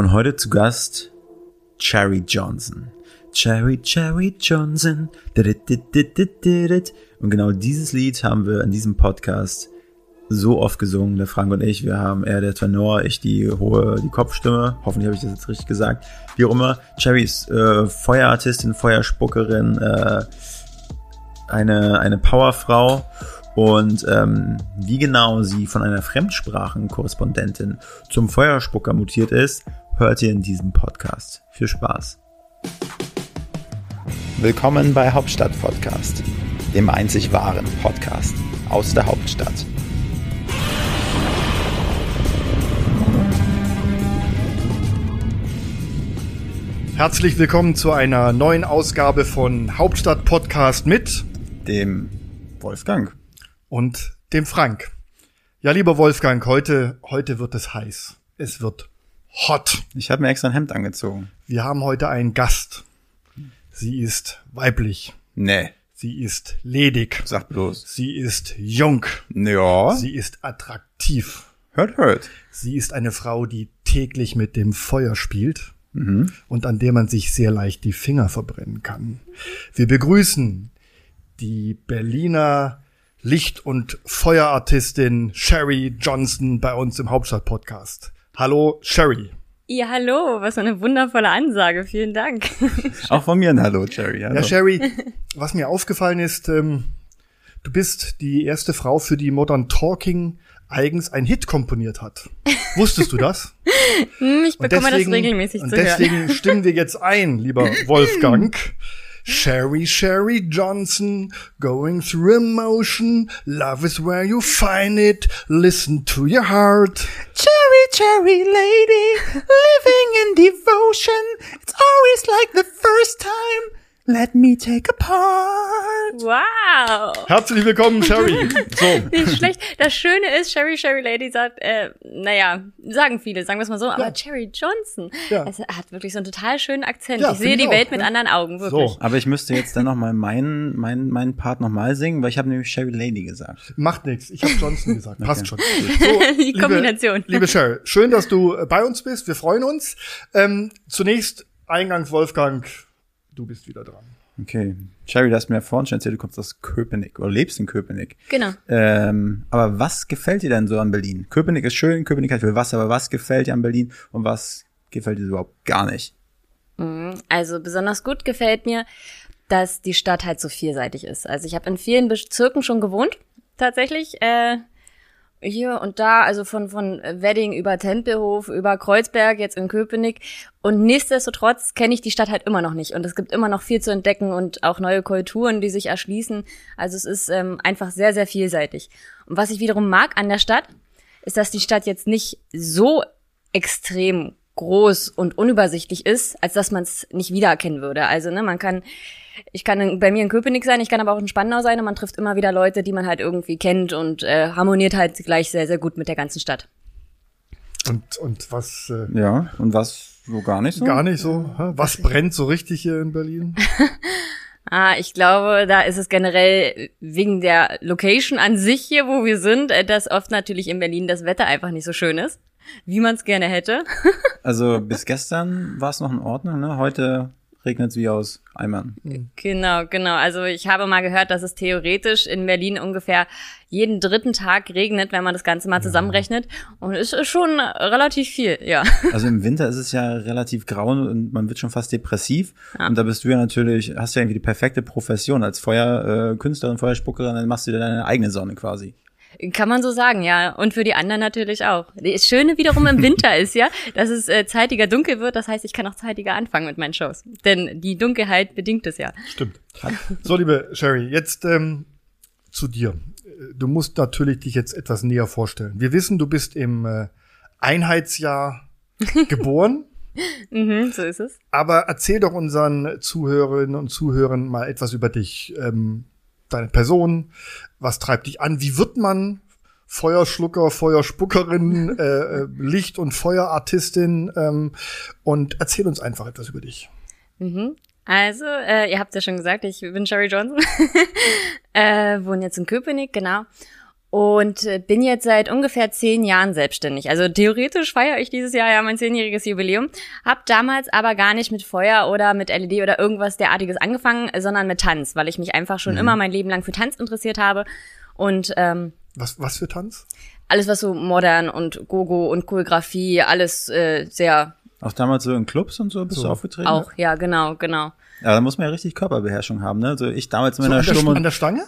Und heute zu Gast Cherry Johnson. Cherry, Cherry Johnson. Und genau dieses Lied haben wir in diesem Podcast so oft gesungen, der Frank und ich. Wir haben er der Tenor, ich die hohe, die Kopfstimme. Hoffentlich habe ich das jetzt richtig gesagt. Wie auch immer. Cherry ist äh, Feuerartistin, Feuerspuckerin, äh, eine, eine Powerfrau. Und ähm, wie genau sie von einer Fremdsprachenkorrespondentin zum Feuerspucker mutiert ist, hört ihr in diesem Podcast. Viel Spaß. Willkommen bei Hauptstadt Podcast, dem einzig wahren Podcast aus der Hauptstadt. Herzlich willkommen zu einer neuen Ausgabe von Hauptstadt Podcast mit Dem Wolfgang. und dem Frank. Ja, lieber Wolfgang, heute, heute wird es heiß. Es wird hot. Ich habe mir extra ein Hemd angezogen. Wir haben heute einen Gast. Sie ist weiblich. Nee, Sie ist ledig. sag bloß. Sie ist jung. Ja, Sie ist attraktiv. hört, hört. Sie ist eine Frau, die täglich mit dem Feuer spielt Mhm. und an der man sich sehr leicht die Finger verbrennen kann. Wir begrüßen die Berliner Licht- und Feuerartistin Sherry Johnson bei uns im Hauptstadt-Podcast. Hallo Sherry. Ja, hallo, was für eine wundervolle Ansage. Vielen Dank. Auch von mir ein Hallo, Cherry. Hallo. Ja, Sherry, was mir aufgefallen ist, ähm, du bist die erste Frau, für die Modern Talking eigens ein Hit komponiert hat. Wusstest du das? Hm, Ich Und bekomme das regelmäßig und zu hören. deswegen stimmen wir jetzt ein, lieber Wolfgang. Sherry, Sherry Johnson, going through emotion. Love is where you find it. Listen to your heart. Cherry, cherry lady, living in devotion. It's always like the first time. Let me take a part. Wow. Herzlich willkommen, Sherry. So, Nicht schlecht. Das Schöne ist, Sherry Sherry Lady sagt, äh, naja, sagen viele, sagen wir es mal so, aber Cherry Johnson, Ja. es hat wirklich so einen total schönen Akzent. Ja, ich sehe ich die auch, Welt mit ja. anderen Augen, wirklich. So. Aber ich müsste jetzt dann noch mal meinen, meinen, meinen Part noch mal singen, weil ich habe nämlich Cherry Lady gesagt. macht nichts. Ich habe Johnson gesagt. Passt schon. So, Die Kombination. Liebe Sherry, schön, dass du äh, bei uns bist. Wir freuen uns. Ähm, zunächst Eingangs Wolfgang, du bist wieder dran. Okay. Cherry, du hast mir ja vorhin schon erzählt, du kommst aus Köpenick oder lebst in Köpenick. Genau. Ähm, aber was gefällt dir denn so an Berlin? Köpenick ist schön, Köpenick hat viel Wasser, aber was gefällt dir an Berlin und was gefällt dir überhaupt gar nicht? Also besonders gut gefällt mir, dass die Stadt halt so vielseitig ist. Also ich habe in vielen Bezirken schon gewohnt, tatsächlich. Äh, hier und da, also von, von Wedding über Tempelhof, über Kreuzberg, jetzt in Köpenick. Und nichtsdestotrotz kenne ich die Stadt halt immer noch nicht. Und es gibt immer noch viel zu entdecken und auch neue Kulturen, die sich erschließen. Also es ist ähm, einfach sehr, sehr vielseitig. Und was ich wiederum mag an der Stadt, ist, dass die Stadt jetzt nicht so extrem groß und unübersichtlich ist, als dass man es nicht wiedererkennen würde. Also, ne, man kann, ich kann in- bei mir in Köpenick sein, ich kann aber auch in Spandau sein und man trifft immer wieder Leute, die man halt irgendwie kennt und äh, harmoniert halt gleich sehr, sehr gut mit der ganzen Stadt. Und, und was äh, Ja, und was so gar nicht so? gar nicht so? hä? Was brennt so richtig hier in Berlin? Ah, ich glaube, da ist es generell wegen der Location an sich hier, wo wir sind, äh, dass oft natürlich in Berlin das Wetter einfach nicht so schön ist, wie man es gerne hätte. Also bis gestern war es noch in Ordnung, ne? Heute regnet es wie aus Eimern. Genau, genau. Also ich habe mal gehört, dass es theoretisch in Berlin ungefähr jeden dritten Tag regnet, wenn man das Ganze mal zusammenrechnet. Und es ist schon relativ viel, ja. Also im Winter ist es ja relativ grau und man wird schon fast depressiv. Und da bist du ja natürlich, hast du ja irgendwie die perfekte Profession als Feuerkünstlerin, äh, Feuerspuckerin, dann machst du dir deine eigene Sonne quasi. Kann man so sagen, ja. Und für die anderen natürlich auch. Das Schöne wiederum im Winter ist ja, dass es äh, zeitiger dunkel wird. Das heißt, ich kann auch zeitiger anfangen mit meinen Shows. Denn die Dunkelheit bedingt es ja. Stimmt. So, liebe Sherry, jetzt ähm, zu dir. Du musst natürlich dich jetzt etwas näher vorstellen. Wir wissen, du bist im äh, Einheitsjahr geboren. Mhm, so ist es. Aber erzähl doch unseren Zuhörerinnen und Zuhörern mal etwas über dich, ähm, deine Person, was treibt dich an, wie wird man Feuerschlucker, Feuerspuckerin, äh, äh, Licht- und Feuerartistin ähm, und erzähl uns einfach etwas über dich. Mhm. Also, äh, ihr habt ja schon gesagt, ich bin Sherry Johnson, äh, wohne jetzt in Köpenick, genau. Und äh, bin jetzt seit ungefähr zehn Jahren selbstständig. Also theoretisch feiere ich dieses Jahr ja mein zehnjähriges Jubiläum. Hab damals aber gar nicht mit Feuer oder mit LED oder irgendwas derartiges angefangen, sondern mit Tanz, weil ich mich einfach schon Mhm. immer mein Leben lang für Tanz interessiert habe und ähm, Was, was für Tanz? alles was so modern und Gogo und Choreografie, alles äh, sehr Auch damals so in Clubs und so bist du aufgetreten? auch, ja genau, genau. Ja, da muss man ja richtig Körperbeherrschung haben, ne? Also ich damals in So meiner an, der, an der Stange?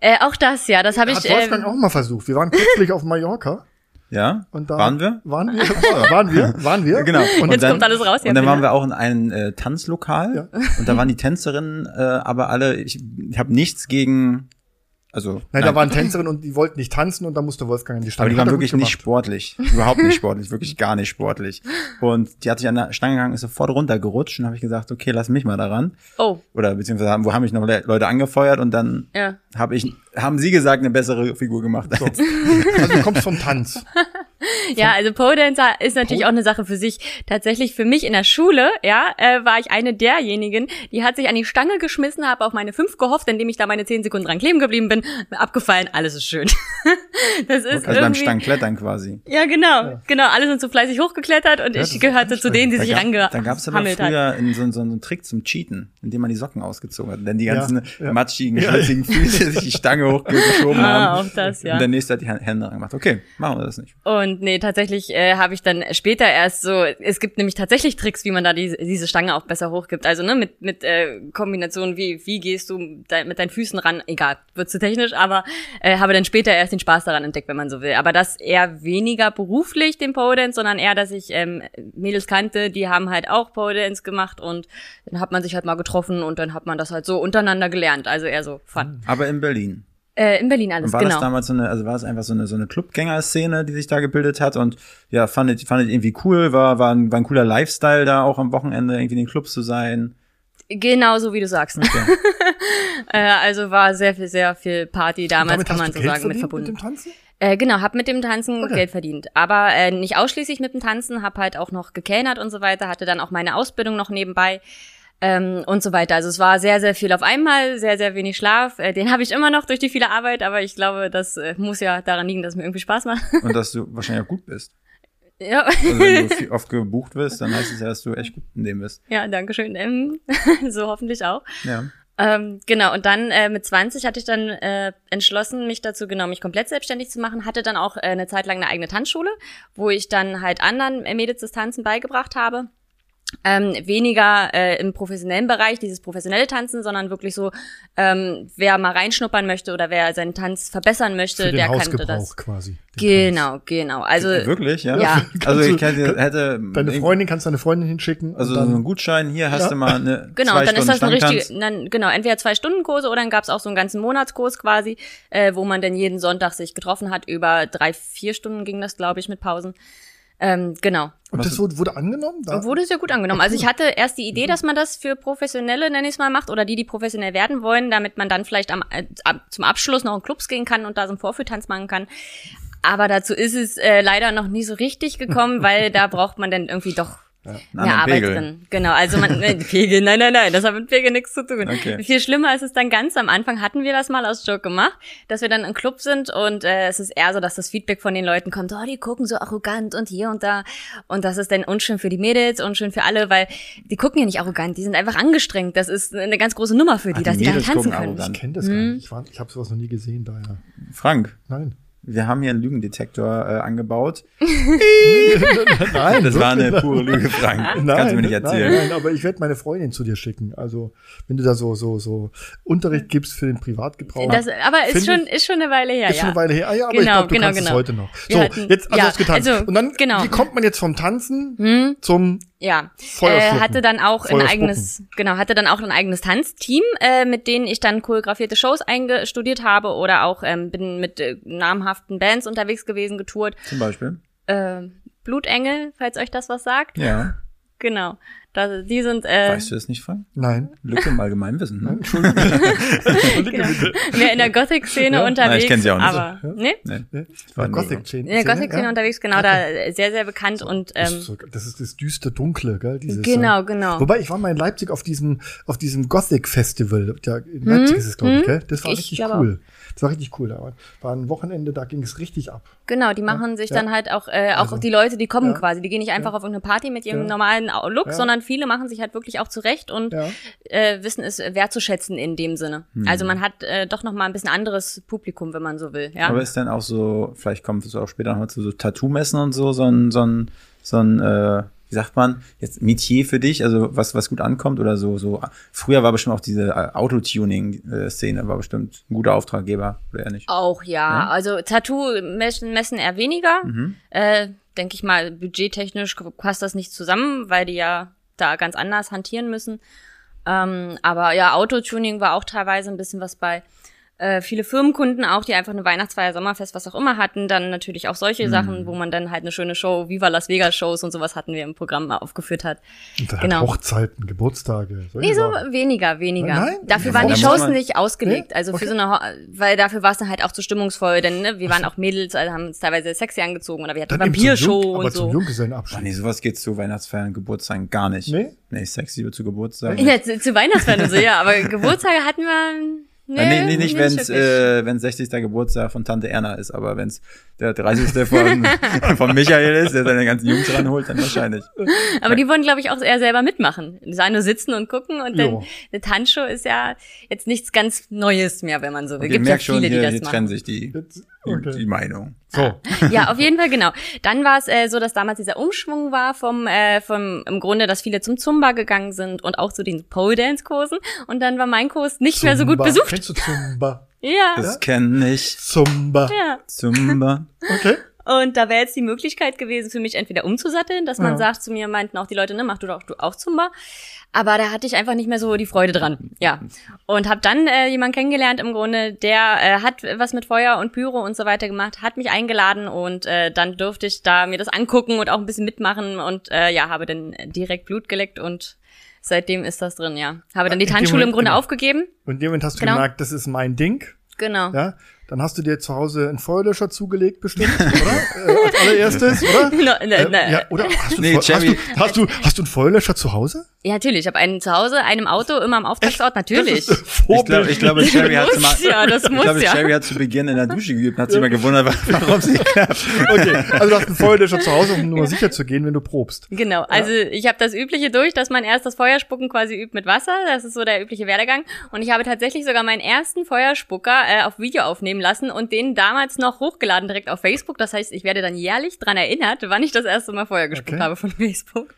Äh, auch das, ja, das habe ich. Hat Wolfgang ähm, auch mal versucht. Wir waren kürzlich auf Mallorca. ja, Und da waren wir? Waren wir? waren wir? Waren wir? Genau. Und Jetzt kommt alles raus, ja, Und dann waren wir auch in einem äh, Tanzlokal und da waren die Tänzerinnen äh, aber alle, ich, ich habe nichts gegen, also Nein, da waren Tänzerinnen und die wollten nicht tanzen und da musste Wolfgang an die Stange. aber die waren wirklich nicht sportlich, überhaupt nicht sportlich, wirklich gar nicht sportlich. Und die hat sich an der Stange gegangen, ist sofort runtergerutscht und habe ich gesagt, okay, lass mich mal daran. oh, Oder beziehungsweise haben, wo haben mich noch Le Leute angefeuert und dann ja. habe ich, haben sie gesagt, eine bessere Figur gemacht. Als. Also du kommst vom Tanz. Ja, also Pole Dancer ist natürlich auch eine Sache für sich. Tatsächlich für mich in der Schule, ja, äh, war ich eine derjenigen, die hat sich an die Stange geschmissen, habe auf meine fünf gehofft, indem ich da meine zehn Sekunden dran kleben geblieben bin, abgefallen, alles ist schön. das ist Also beim irgendwie, Stangenklettern quasi. ja genau, genau, alle sind so fleißig hochgeklettert und das ich gehörte zu denen, die sich Da gab- Dann gab es aber früher in so, so, so einen Trick zum Cheaten, indem man die Socken ausgezogen hat. Denn die Ja, ganzen ja. matschigen, Ja. schwitzigen Füße sich die Stange hochgeschoben Ah, haben. auch das, ja. Und der nächste hat die Hände angemacht. Okay, machen wir das nicht. Und nee, tatsächlich äh, habe ich dann später erst so, es gibt nämlich tatsächlich Tricks, wie man da diese, diese Stange auch besser hochgibt. Also ne, mit, mit äh, Kombinationen, wie, wie gehst du de mit deinen Füßen ran, egal, wird zu technisch, aber äh, habe dann später erst den Spaß daran entdeckt, wenn man so will. Aber das eher weniger beruflich, den Pole sondern eher, dass ich ähm, Mädels kannte, die haben halt auch Pole gemacht und dann hat man sich halt mal getroffen und dann hat man das halt so untereinander gelernt. Also eher so fun. Aber in Berlin. Äh, in Berlin alles, Und war genau. das damals so eine, also war es einfach so eine, so eine Clubgänger-Szene, die sich da gebildet hat und ja, fandet, fandet irgendwie cool, war, war, ein, war ein cooler Lifestyle da auch am Wochenende irgendwie in den Clubs zu sein. Genau so wie du sagst. äh, also war sehr viel, sehr viel Party damals, kann man so Geld sagen, mit verbunden. Mit dem Tanzen? Äh, genau, hab mit dem Tanzen Okay. Geld verdient. Aber äh, nicht ausschließlich mit dem Tanzen, hab halt auch noch gekellnert und so weiter, hatte dann auch meine Ausbildung noch nebenbei. Ähm, und so weiter. Also es war sehr, sehr viel auf einmal, sehr, sehr wenig Schlaf. Äh, den habe ich immer noch durch die viele Arbeit, aber ich glaube, das äh, muss ja daran liegen, dass es mir irgendwie Spaß macht. Und dass du wahrscheinlich auch gut bist. ja. Also wenn du oft gebucht wirst, dann heißt es ja, dass du echt gut in dem bist. ja, danke schön. Ähm, so hoffentlich auch. Ja. Ähm, genau, und dann äh, mit 20 hatte ich dann äh, entschlossen, mich dazu genau, mich komplett selbstständig zu machen, hatte dann auch äh, eine Zeit lang eine eigene Tanzschule, wo ich dann halt anderen äh, Mädels das Tanzen beigebracht habe. Ähm, weniger äh, im professionellen Bereich, dieses professionelle Tanzen, sondern wirklich so, ähm, wer mal reinschnuppern möchte oder wer seinen Tanz verbessern möchte, Für den der Hausgebrauch das. quasi. den Tanz. Genau, genau. Also Wirklich, ja? Ja. Also ich hätte, hätte Deine Freundin kannst deine Freundin hinschicken. also und so dann, einen Gutschein, hier hast Ja. du mal eine Genau, zwei dann ist Stunden das eine richtige, dann, genau, entweder zwei Stunden Kurse oder dann gab's auch so einen ganzen Monatskurs quasi, äh, wo man dann jeden Sonntag sich getroffen hat. Über drei, vier Stunden ging das, glaube ich, mit Pausen. Ähm, genau. und das wurde, wurde angenommen? Da? Wurde sehr gut angenommen. Also ich hatte erst die Idee, dass man das für Professionelle, nenne ich es mal, macht oder die, die professionell werden wollen, damit man dann vielleicht am, äh, ab, zum Abschluss noch in Clubs gehen kann und da so einen Vorführtanz machen kann. Aber dazu ist es äh, leider noch nie so richtig gekommen, weil da braucht man dann irgendwie doch Einen mehr Arbeit Pegel. drin. Genau, also man, äh, Pegel, nein, nein, nein, das hat mit Pegel nichts zu tun. Okay. Viel schlimmer ist es dann ganz am Anfang, hatten wir das mal aus Joke gemacht, dass wir dann im Club sind und äh, es ist eher so, dass das Feedback von den Leuten kommt, oh, die gucken so arrogant und hier und da und das ist dann unschön für die Mädels, unschön für alle, weil die gucken ja nicht arrogant, die sind einfach angestrengt. Das ist eine ganz große Nummer für die, Ah, die dass die da Mädels tanzen können. arrogant. Ich kenne das gar Mhm. nicht. Ich, war- ich habe sowas noch nie gesehen, daher. Frank, Nein. Wir haben hier einen Lügendetektor äh, angebaut. nein, Das war eine pure Lüge, Frank. Das Nein, kannst du mir nicht erzählen. Nein, nein, aber ich werde meine Freundin zu dir schicken. Also, wenn du da so, so, so Unterricht gibst für den Privatgebrauch. Das, aber ist schon, ist schon eine Weile her, ist ja. schon eine Weile her. Ah ja, aber Genau, ich glaube, du genau, kannst genau. es heute noch. So, hatten- jetzt, also ja, getanzt. also, Und dann, genau. wie kommt man jetzt vom Tanzen Hm? zum Ja, äh, hatte dann auch ein eigenes, genau, hatte dann auch ein eigenes Tanzteam, äh, mit denen ich dann choreografierte Shows eingestudiert habe oder auch ähm, bin mit äh, namhaften Bands unterwegs gewesen, getourt. Zum Beispiel. Äh, Blutengel, falls euch das was sagt. Ja. Genau. Da, die sind äh, Weißt du das nicht, Frank? Nein. Lücke im Allgemeinwissen, ne? Entschuldigung. Bitte. mehr in der Gothic-Szene Ja. unterwegs. Nein, ich kenn sie auch nicht. Aber, nee? Nee. Nee, War nie. Gothic-Szene. In der Gothic-Szene ja? unterwegs, genau, da sehr, sehr bekannt und Das ähm, ist so- Das ist das düster Dunkle, gell? Dieses, Genau, äh, genau. Wobei, ich war mal in Leipzig auf diesem, auf diesem Gothic-Festival. Ja, in Leipzig ist es, glaube ich, gell? Das war Ich richtig cool. Das war richtig cool. Da war, ein Wochenende, da ging es richtig ab. Genau, die machen sich ja. dann halt auch, äh, auch Also, die Leute, die kommen ja. quasi, die gehen nicht einfach auf irgendeine Party mit ihrem Ja. normalen Look, Ja. sondern viele machen sich halt wirklich auch zurecht und Ja. äh, wissen es wertzuschätzen in dem Sinne. Hm. Also man hat äh, doch noch mal ein bisschen anderes Publikum, wenn man so will. Ja. Aber ist dann auch so, vielleicht kommt es auch später noch zu so Tattoo-Messen und so, so ein, so ein, so ein, äh, wie sagt man, jetzt Metier für dich, also was, was gut ankommt oder so, so. Früher war bestimmt auch diese äh, Autotuning-Szene, war bestimmt ein guter Auftraggeber, oder eher nicht? Auch ja. Ja? Also Tattoo-Messen messen eher weniger. Äh, Denke ich mal, budgettechnisch passt das nicht zusammen, weil die ja da ganz anders hantieren müssen. Ähm, aber ja, Autotuning war auch teilweise ein bisschen was bei. Äh, viele Firmenkunden auch, die einfach eine Weihnachtsfeier, Sommerfest, was auch immer hatten, dann natürlich auch solche Sachen, wo man dann halt eine schöne Show, Viva Las Vegas Shows und sowas hatten wir im Programm mal aufgeführt hat. Und dann Genau. Hochzeiten, Geburtstage. solche Nee, so Sachen. weniger, weniger. Nein? Dafür Ja, waren die? Shows nicht ausgelegt. Nee? Also für Okay. so eine, Ho weil dafür war es dann halt auch zu stimmungsvoll, denn ne, wir waren auch Mädels, also haben uns teilweise sexy angezogen oder wir hatten Vampirshow Jung- aber und zum so. Junggesellenabschied. Ach nee, sowas geht zu Weihnachtsfeiern, Geburtstagen gar nicht. Nee? Nee, sexy zu Geburtstagen. Ja, zu, zu Weihnachtsfeiern und so, ja, aber Geburtstage hatten wir. Nee, Nee, nee, nee nicht, wenn's wirklich. äh, wenn's 60. Geburtstag von Tante Erna ist, aber wenn's der 30. von, von Michael ist, der seine ganzen Jungs ranholt, dann wahrscheinlich. aber die wollen, glaube ich, auch eher selber mitmachen. Nur sitzen und gucken und dann Jo. eine Tanzshow ist ja jetzt nichts ganz Neues mehr, wenn man so will. Ihr Gibt ja merkt schon, viele, die hier, das hier machen. trennen sich die, Jetzt- die, okay. die Meinung. So. Ja, auf jeden Fall, genau. Dann war es äh, so, dass damals dieser Umschwung war vom, äh, vom im Grunde, dass viele zum Zumba gegangen sind und auch zu den Pole Dance Kursen. Und dann war mein Kurs nicht mehr so gut Zumba. besucht. Kennst du Zumba? Ja, Das kenne ich. Zumba. ja. Zumba. Okay. Und da wäre jetzt die Möglichkeit gewesen für mich entweder umzusatteln, dass man Ja. sagt zu mir, meinten auch die Leute, ne, mach du doch du auch Zumba. Aber da hatte ich einfach nicht mehr so die Freude dran. Ja. Und habe dann äh, jemanden kennengelernt im Grunde, der äh, hat was mit Feuer und Pyro und so weiter gemacht, hat mich eingeladen und äh, dann durfte ich da mir das angucken und auch ein bisschen mitmachen und äh, ja, habe dann direkt Blut geleckt und seitdem ist das drin, ja. Habe dann die Tanzschule im Grunde genau. aufgegeben. Und in dem Moment hast du Genau. gemerkt, das ist mein Ding. Genau. Ja. Dann hast du dir zu Hause einen Feuerlöscher zugelegt, bestimmt, oder? äh, als allererstes, oder? Na, na, Äh, na, ja, oder hast du, Nee, einen Feu- hast, du, hast, du, hast du einen Feuerlöscher zu Hause? Ja, natürlich. Ich habe einen zu Hause, einen im Auto, immer am Auftragsort, natürlich. Ich glaube, Vorbild. ich glaube, Sherry hat muss mal, ja, das ich muss glaube, ja. Sherry hat zu Beginn in der Dusche geübt, und hat sich mal gewundert, warum sie klappt. Okay, also du hast einen Feuerlöscher zu Hause, um nur sicher zu gehen, wenn du probst. Genau, also ich habe das Übliche durch, dass man erst das Feuerspucken quasi übt mit Wasser. Das ist so der übliche Werdegang. Und ich habe tatsächlich sogar meinen ersten Feuerspucker äh, auf Video aufnehmen lassen und den damals noch hochgeladen direkt auf Facebook. Das heißt, ich werde dann jährlich dran erinnert, wann ich das erste Mal Feuer gespuckt Okay. habe von Facebook.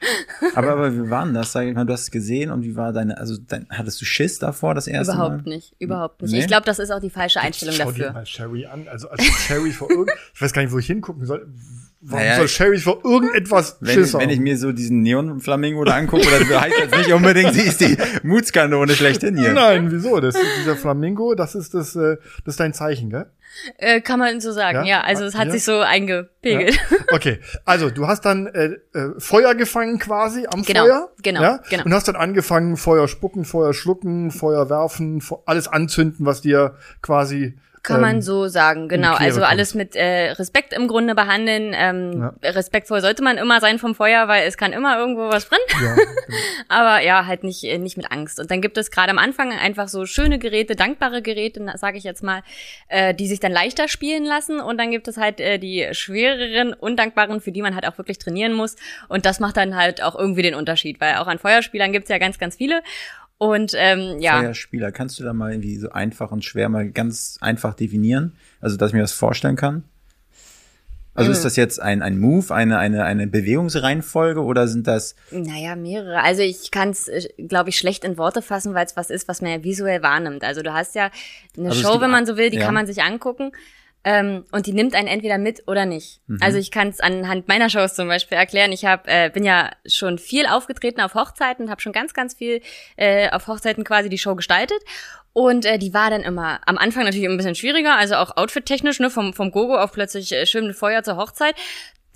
Aber, aber wie war denn das? Sag ich mal, du hast es gesehen und wie war deine, also dein, hattest du Schiss davor das erste Überhaupt Mal? nicht, überhaupt nicht. Nee? Ich glaube, das ist auch die falsche Einstellung Schau dir dafür. mal Sherry an. Also als Sherry vor irgend, ich weiß gar nicht, wo ich hingucken soll. Warum Naja, soll Sherry vor irgendetwas Wenn, Schiss ich- wenn ich haben? mir so diesen Neon-Flamingo da angucke, das heißt jetzt nicht unbedingt, sie ist die Mutskanone schlechthin hier. Nein, wieso? Das ist dieser Flamingo, das ist das, äh, das ist dein Zeichen, gell? Äh, kann man so sagen, Ja? ja. Also es hat Ja? sich so eingepegelt. Okay, also du hast dann äh, äh, Feuer gefangen quasi am Genau, Feuer. genau, ja? genau. Und hast dann angefangen, Feuer spucken, Feuer schlucken, Feuer werfen, Fe- alles anzünden, was dir quasi Kann man ähm, so sagen, genau. Also alles mit äh, Respekt im Grunde behandeln. Ähm, Ja. Respektvoll sollte man immer sein vom Feuer, weil es kann immer irgendwo was brennen. Ja, genau. Aber ja, halt nicht, äh, nicht mit Angst. Und dann gibt es gerade am Anfang einfach so schöne Geräte, dankbare Geräte, sage ich jetzt mal, äh, die sich dann leichter spielen lassen. Und dann gibt es halt äh, die schwereren, undankbaren, für die man halt auch wirklich trainieren muss. Und das macht dann halt auch irgendwie den Unterschied, weil auch an Feuerspielern gibt's ja ganz, ganz viele. Und ähm, ja, Feuerspieler, kannst du da mal irgendwie so einfach und schwer mal ganz einfach definieren? Also, dass ich mir das vorstellen kann? Also ist das jetzt ein, ein Move, eine, eine, eine Bewegungsreihenfolge oder sind das, Naja, mehrere. Also ich kann es, glaube ich, schlecht in Worte fassen, weil es was ist, was man ja visuell wahrnimmt. Also du hast ja eine Also Show, wenn man so will, die ja. kann man sich angucken. Ähm, und die nimmt einen entweder mit oder nicht. Mhm. Also ich kann es anhand meiner Shows zum Beispiel erklären. Ich hab, äh, bin ja schon viel aufgetreten auf Hochzeiten, habe schon ganz, ganz viel äh, auf Hochzeiten quasi die Show gestaltet. Und äh, die war dann immer am Anfang natürlich ein bisschen schwieriger, also auch outfit-technisch, ne, vom, vom Gogo auf plötzlich äh, schön mit Feuer zur Hochzeit.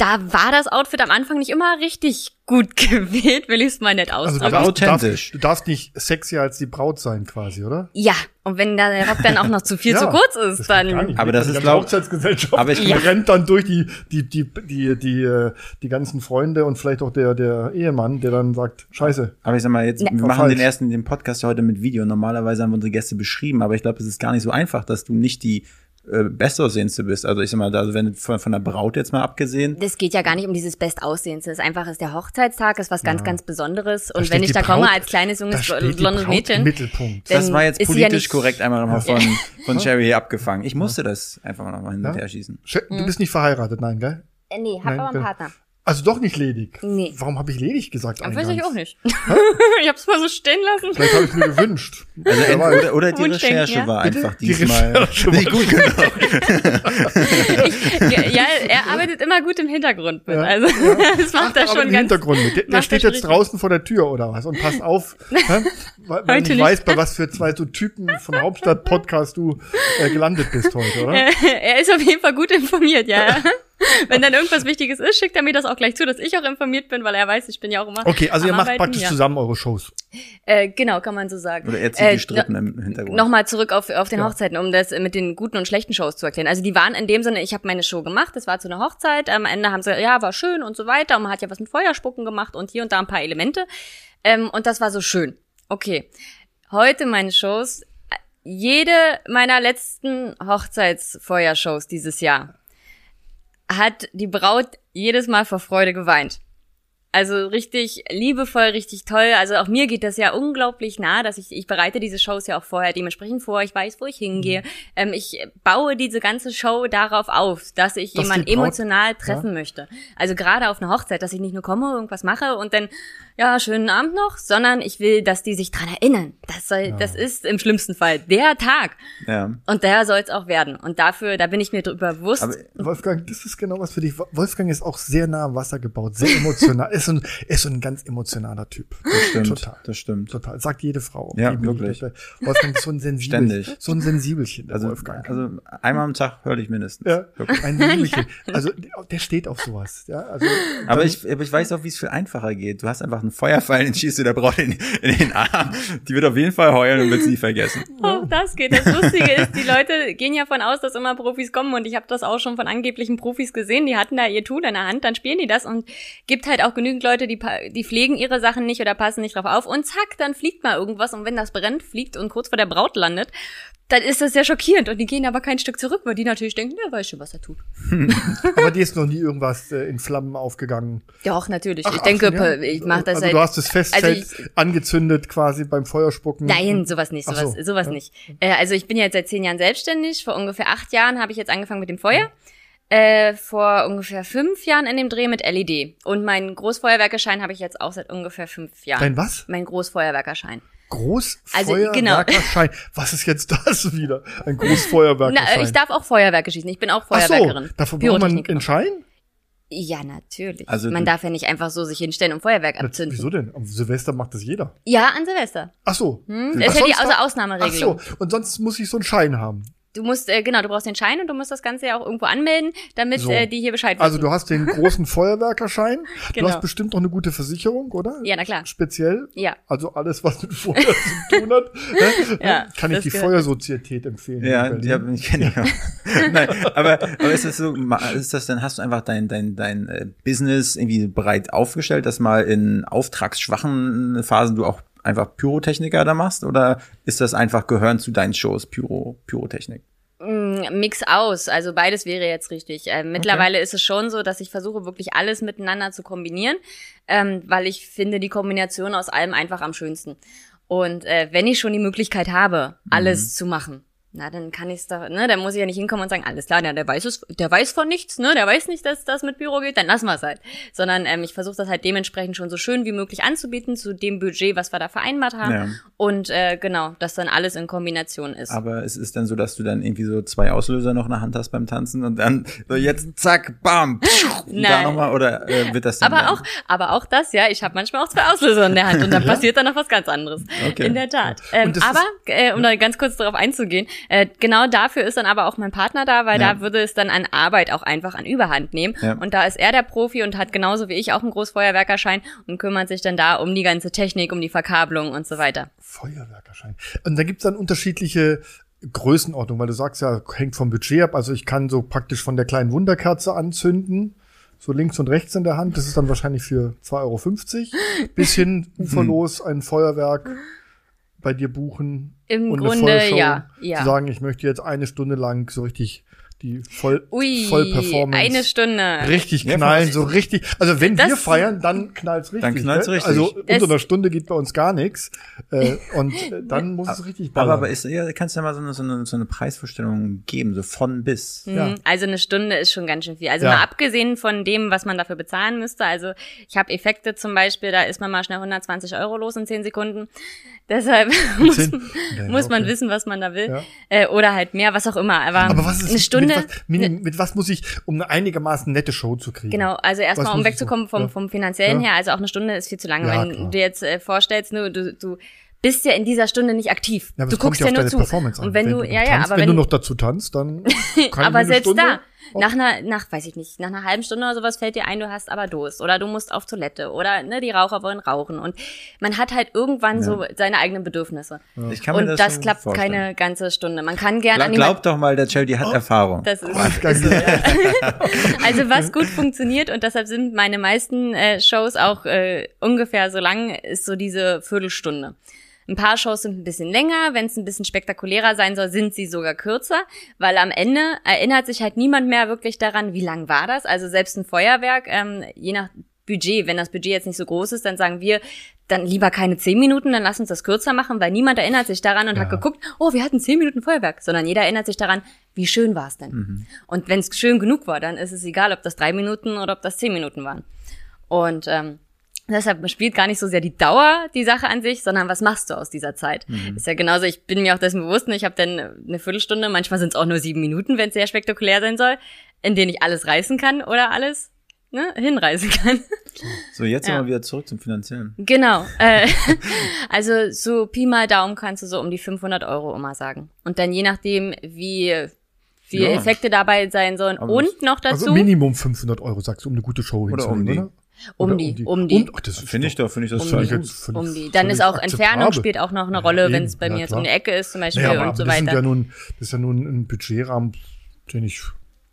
Da war das Outfit am Anfang nicht immer richtig gut gewählt, will ich es mal nett Also ausdrücken. du Aber darfst, du, darfst, authentisch. du darfst nicht sexier als die Braut sein, quasi, oder? ja, und wenn da der Rock dann auch noch zu viel zu kurz ist, dann. Aber das ist, glaub- Hochzeitsgesellschaft aber ich- rennt dann durch die die die die die äh, die ganzen Freunde und vielleicht auch der der Ehemann, der dann sagt, Scheiße. Aber ich sag mal, jetzt, Ne. wir machen falsch. den ersten, den Podcast ja heute mit Video. Normalerweise haben wir unsere Gäste beschrieben, aber ich glaube, es ist gar nicht so einfach, dass du nicht die äh, bestaussehendste bist. Also ich sag mal, also wenn du von, von der Braut jetzt mal abgesehen, das geht ja gar nicht um dieses Bestaussehendste. Es ist einfach, ist der Hochzeitstag, ist was ganz, ganz Besonderes. Und wenn ich da komme Braut- als kleines, junges, blondes Mädchen, Mittelpunkt. Das war jetzt ja politisch nicht- korrekt einmal nochmal von, von Cherry hier abgefangen. Ich musste das einfach nochmal hin und Ja? her schießen. Sch- Du bist nicht verheiratet, nein, gell? Äh, nee, hab Nein, aber einen. Partner. Also doch nicht ledig. Nee. Warum habe ich ledig gesagt? Aber weiß ich auch nicht. ich hab's mal so stehen lassen. Vielleicht habe ich mir gewünscht. Also oder, oder die Wunschdenken, Recherche ja? war Bitte? einfach Die diesmal Recherche nicht gut genug. ja, er arbeitet immer gut im Hintergrund mit. Ja. Also das macht er schon im ganz. Hintergrund mit. Der, der steht jetzt draußen vor der Tür oder was und passt auf, hä? weil ich nicht. weiß, bei was für zwei so Typen von Hauptstadt Podcast du äh, gelandet bist heute, oder? er ist auf jeden Fall gut informiert, ja. Wenn dann irgendwas Wichtiges ist, schickt er mir das auch gleich zu, dass ich auch informiert bin, weil er weiß, ich bin ja auch immer. Okay, also am ihr macht Arbeiten, praktisch ja. zusammen eure Shows. Äh, genau, kann man so sagen. Oder er zieht Äh, die Strippen im Hintergrund. Nochmal zurück auf, auf den Ja. Hochzeiten, um das mit den guten und schlechten Shows zu erklären. Also die waren in dem Sinne, ich habe meine Show gemacht, das war zu einer Hochzeit, am Ende haben sie, ja, war schön und so weiter und man hat ja was mit Feuerspucken gemacht und hier und da ein paar Elemente ähm, und das war so schön. Okay, heute meine Shows, jede meiner letzten Hochzeitsfeuershows dieses Jahr hat die Braut jedes Mal vor Freude geweint. Also richtig liebevoll, richtig toll. Also auch mir geht das ja unglaublich nah, dass ich, ich bereite diese Shows ja auch vorher dementsprechend vor. Ich weiß, wo ich hingehe. Ähm, ich baue diese ganze Show darauf auf, dass ich Dass jemanden emotional treffen möchte. Also gerade auf einer Hochzeit, dass ich nicht nur komme, irgendwas mache und dann, ja, schönen Abend noch, sondern ich will, dass die sich dran erinnern. Das soll, das ist im schlimmsten Fall der Tag. ja. Und der soll es auch werden. Und dafür, da bin ich mir drüber bewusst. Aber Wolfgang, das ist genau was für dich. Wolfgang ist auch sehr nah am Wasser gebaut, sehr emotional. ist, so ein, ist so ein ganz emotionaler Typ. das stimmt. Total. Das stimmt. Total. Sagt jede Frau. Ja, Die wirklich. Wolfgang ist so ein sensibel, Ständig. so ein Sensibelchen, der Also, Wolfgang. also einmal am Tag höre ich mindestens. ja, Wirklich. ein Sensibelchen. Also der steht auf sowas. Ja, also Aber ich, aber ich weiß auch, wie es viel einfacher geht. Du hast einfach einen Feuerpfeil, den schießt du der Braut in, in den Arm. Die wird auf jeden Fall heulen und wird sie vergessen. Auch das geht. Das Lustige ist, die Leute gehen ja von aus, dass immer Profis kommen und ich habe das auch schon von angeblichen Profis gesehen. Die hatten da ihr Tool in der Hand, dann spielen die das und gibt halt auch genügend Leute, die, die pflegen ihre Sachen nicht oder passen nicht drauf auf und zack, dann fliegt mal irgendwas und wenn das brennt, fliegt und kurz vor der Braut landet, dann ist das sehr schockierend und die gehen aber kein Stück zurück, weil die natürlich denken, der weiß schon, was er tut. Aber dir ist noch nie irgendwas äh, in Flammen aufgegangen. Ja, auch natürlich. Ach, ich denke, ach, ja. ich mache das Also halt. du hast das Festzelt Also ich- angezündet quasi beim Feuerspucken. Nein, sowas nicht, sowas, so. sowas Ja. nicht. Äh, also ich bin jetzt seit zehn Jahren selbstständig. Vor ungefähr acht Jahren habe ich jetzt angefangen mit dem Feuer. Äh, vor ungefähr fünf Jahren in dem Dreh mit LED. Und meinen Großfeuerwerkerschein habe ich jetzt auch seit ungefähr fünf Jahren. Dein was? Mein Großfeuerwerkerschein. Großfeuerwerkerschein. Also, genau. Was ist jetzt das wieder? Ein Na, Großfeuerwerkerschein. äh, ich darf auch Feuerwerke schießen. Ich bin auch Ach so, Feuerwerkerin. dafür braucht man einen Schein? Ja, natürlich. Also man darf ja nicht einfach so sich hinstellen und Feuerwerk Na, abzünden. Wieso denn? Am Silvester macht das jeder. Ja, an Silvester. Ach so. Hm? Ach, Das ist ja die Ausnahmeregelung. Ach so. Und sonst muss ich so einen Schein haben. Du musst, äh, genau, du brauchst den Schein und du musst das Ganze ja auch irgendwo anmelden, damit So. äh, die hier Bescheid wissen. Also du hast den großen Feuerwerkerschein. Genau. Du hast bestimmt noch eine gute Versicherung, oder? Ja, na klar. Speziell. Ja. Also alles, was mit Feuer zu tun hat. ne? Ja, Kann ich die gehört- Feuersozietät empfehlen. Ja, die Berlin. hab, ich kenne auch. Nein, aber, aber ist das so, ma- ist das dann, hast du einfach dein, dein, dein äh, Business irgendwie breit aufgestellt, dass mal in auftragsschwachen Phasen du auch einfach Pyrotechniker da machst? Oder ist das einfach gehören zu deinen Shows, Pyro, Pyrotechnik? Mm, Mix aus, also beides wäre jetzt richtig. Ähm, mittlerweile ist es schon so, dass ich versuche, wirklich alles miteinander zu kombinieren, ähm, weil ich finde die Kombination aus allem einfach am schönsten. Und äh, wenn ich schon die Möglichkeit habe, alles zu machen, na, dann kann ich's da, ne, dann muss ich ja nicht hinkommen und sagen, alles klar, na, der weiß es, der weiß von nichts, ne, der weiß nicht, dass das mit Büro geht, dann lassen wir es halt. Sondern ähm, ich versuche das halt dementsprechend schon so schön wie möglich anzubieten, zu dem Budget, was wir da vereinbart haben. Ja. Und äh, genau, dass dann alles in Kombination ist. Aber es ist dann so, dass du dann irgendwie so zwei Auslöser noch in der Hand hast beim Tanzen und dann so jetzt zack, bam, pschuh, und da nochmal oder äh, wird das dann Aber dann- auch, aber auch das, ja, ich habe manchmal auch zwei Auslöser in der Hand und dann passiert dann noch was ganz anderes. Okay. In der Tat. Ähm, aber, äh, um da ganz kurz darauf einzugehen, Äh, genau dafür ist dann aber auch mein Partner da, weil Ja. da würde es dann an Arbeit auch einfach an Überhand nehmen. Ja. Und da ist er der Profi und hat genauso wie ich auch einen Großfeuerwerkerschein und kümmert sich dann da um die ganze Technik, um die Verkabelung und so weiter. Feuerwerkerschein. Und da gibt's dann unterschiedliche Größenordnungen, weil du sagst ja, hängt vom Budget ab. Also ich kann so praktisch von der kleinen Wunderkerze anzünden, so links und rechts in der Hand. Das ist dann wahrscheinlich für 2,50 Euro. Bis hin uferlos ein Feuerwerk bei dir buchen. Im und eine Grunde, Vollshow. ja, ja. Zu sagen, ich möchte jetzt eine Stunde lang so richtig die Voll, Ui, Vollperformance. eine Stunde. Richtig Ja, knallen, fast. so richtig. Also wenn Das- wir feiern, dann knallt's richtig. Dann knallt's ne? richtig. Also Das- unter einer Stunde geht bei uns gar nichts. Äh, und äh, dann muss es richtig ballern. Aber, aber ist, ja, kannst du ja mal so eine, so, eine, so eine Preisvorstellung geben, so von bis. Mhm. Ja. Also eine Stunde ist schon ganz schön viel. Also Ja. mal abgesehen von dem, was man dafür bezahlen müsste. Also ich habe Effekte zum Beispiel, da ist man mal schnell 120 Euro los in 10 Sekunden. Deshalb muss, Ja, muss man okay. wissen, was man da will. Ja. Äh, oder halt mehr, was auch immer. Aber, Aber was ist eine Stunde. Mit was, mit was muss ich, um eine einigermaßen nette Show zu kriegen? Genau, also erstmal, um wegzukommen vom, ja. vom finanziellen Ja. her, also auch eine Stunde ist viel zu lange. Ja, Wenn klar. du dir jetzt äh, vorstellst, du, du, du bist ja in dieser Stunde nicht aktiv. Ja, du guckst ja ja nur zu. Und wenn, du, ja, ja, tanzt, aber wenn, wenn, du noch dazu tanzt, dann aber selbst Stunde da, nach einer, nach, weiß ich nicht, nach einer halben Stunde oder sowas fällt dir ein, du hast aber Durst oder du musst auf Toilette oder ne, die Raucher wollen rauchen und man hat halt irgendwann so seine eigenen Bedürfnisse. Ich kann mir Und das, das, schon klappt vorstellen. keine ganze Stunde. Man kann gern Gla an glaub doch mal, der Chell, hat Erfahrung. das ist, Ganz ist so, ja. Also was gut funktioniert und deshalb sind meine meisten äh, Shows auch äh, ungefähr so lang, ist so diese Viertelstunde. Ein paar Shows sind ein bisschen länger, wenn es ein bisschen spektakulärer sein soll, sind sie sogar kürzer, weil am Ende erinnert sich halt niemand mehr wirklich daran, wie lang war das. Also selbst ein Feuerwerk, ähm, je nach Budget, wenn das Budget jetzt nicht so groß ist, dann sagen wir, dann lieber keine zehn Minuten, dann lass uns das kürzer machen, weil niemand erinnert sich daran und hat geguckt, oh, wir hatten zehn Minuten Feuerwerk, sondern jeder erinnert sich daran, wie schön war es denn. Und wenn es schön genug war, dann ist es egal, ob das drei Minuten oder ob das zehn Minuten waren. Und ähm, deshalb spielt gar nicht so sehr die Dauer die Sache an sich, sondern was machst du aus dieser Zeit? Ist ja genauso, ich bin mir auch dessen bewusst, ne, ich habe dann eine Viertelstunde, manchmal sind es auch nur sieben Minuten, wenn es sehr spektakulär sein soll, in denen ich alles reißen kann oder alles ne, hinreißen kann. So, jetzt Ja. aber wieder zurück zum Finanziellen. Genau. Äh, also so Pi mal Daumen kannst du so um die 500 Euro immer sagen. Und dann je nachdem, wie viele Ja. Effekte dabei sein sollen Aber und noch dazu Also Minimum 500 Euro, sagst du, um eine gute Show Oder hinzulegen, um die. Um die, um die. Und, ach, das ist Finde ich doch, finde ich das Um toll. die. jetzt völlig- um die. Dann völlig ist auch Entfernung spielt auch noch eine Ja, Rolle, wenn es bei Ja, mir jetzt klar. um die Ecke ist zum Beispiel Naja, aber und so das, sind ja weiter. nun, das ist ja nun ein Budgetrahmen, den ich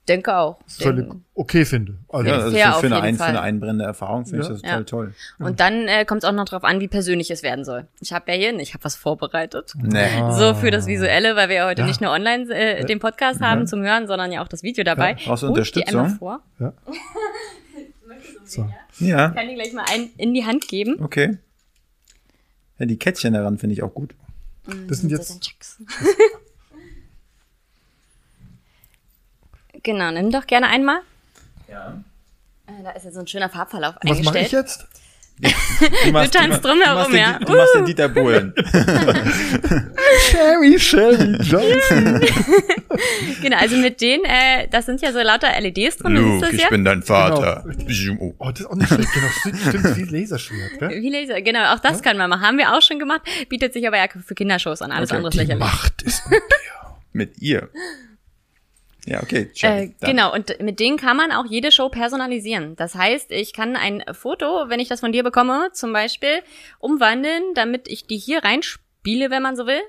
Denke auch. völlig Denke. okay finde. Also, Ja, also Fair für, auf für, eine, jeden ein, für eine einbrennende Erfahrung finde ich Ja. das Ja. total toll. Und dann äh, kommt es auch noch drauf an, wie persönlich es werden soll. Ich habe ja hier, ich habe was vorbereitet. Nee. So für das Visuelle, weil wir ja heute Ja. nicht nur online äh, den Podcast haben zum Hören, sondern ja auch das Video dabei. Ja. Brauchst du ich die Unterstützung? vor. so. Ja, Ich kann die gleich mal einen in die Hand geben. okay. Ja, die Kettchen daran finde ich auch gut. Das sind jetzt, genau, nimm doch gerne einmal. Ja. Äh, Da ist jetzt so ein schöner Farbverlauf was mache ich eingestellt. jetzt? Du, machst, tanzt machst- drumherum, du machst den, ja. Du machst den Dieter Bohlen. Sherry, Sherry Johnson. Genau, also mit denen, äh, das sind ja so lauter LEDs drin, du siehst das ja? dein Vater. Oh. Oh, das ist auch nicht schlecht. Genau, stimmt, stimmt wie Laserschwert, gell? Wie Laser, genau, auch das kann man machen. Haben wir auch schon gemacht, bietet sich aber ja für Kindershows an, alles Okay. andere ist Die lächerlich. Macht ist mit dir. Mit ihr. Ja, okay. Äh, Check. Dann. genau, und mit denen kann man auch jede Show personalisieren. Das heißt, ich kann ein Foto, wenn ich das von dir bekomme, zum Beispiel, umwandeln, damit ich die hier reinspiele, wenn man so will.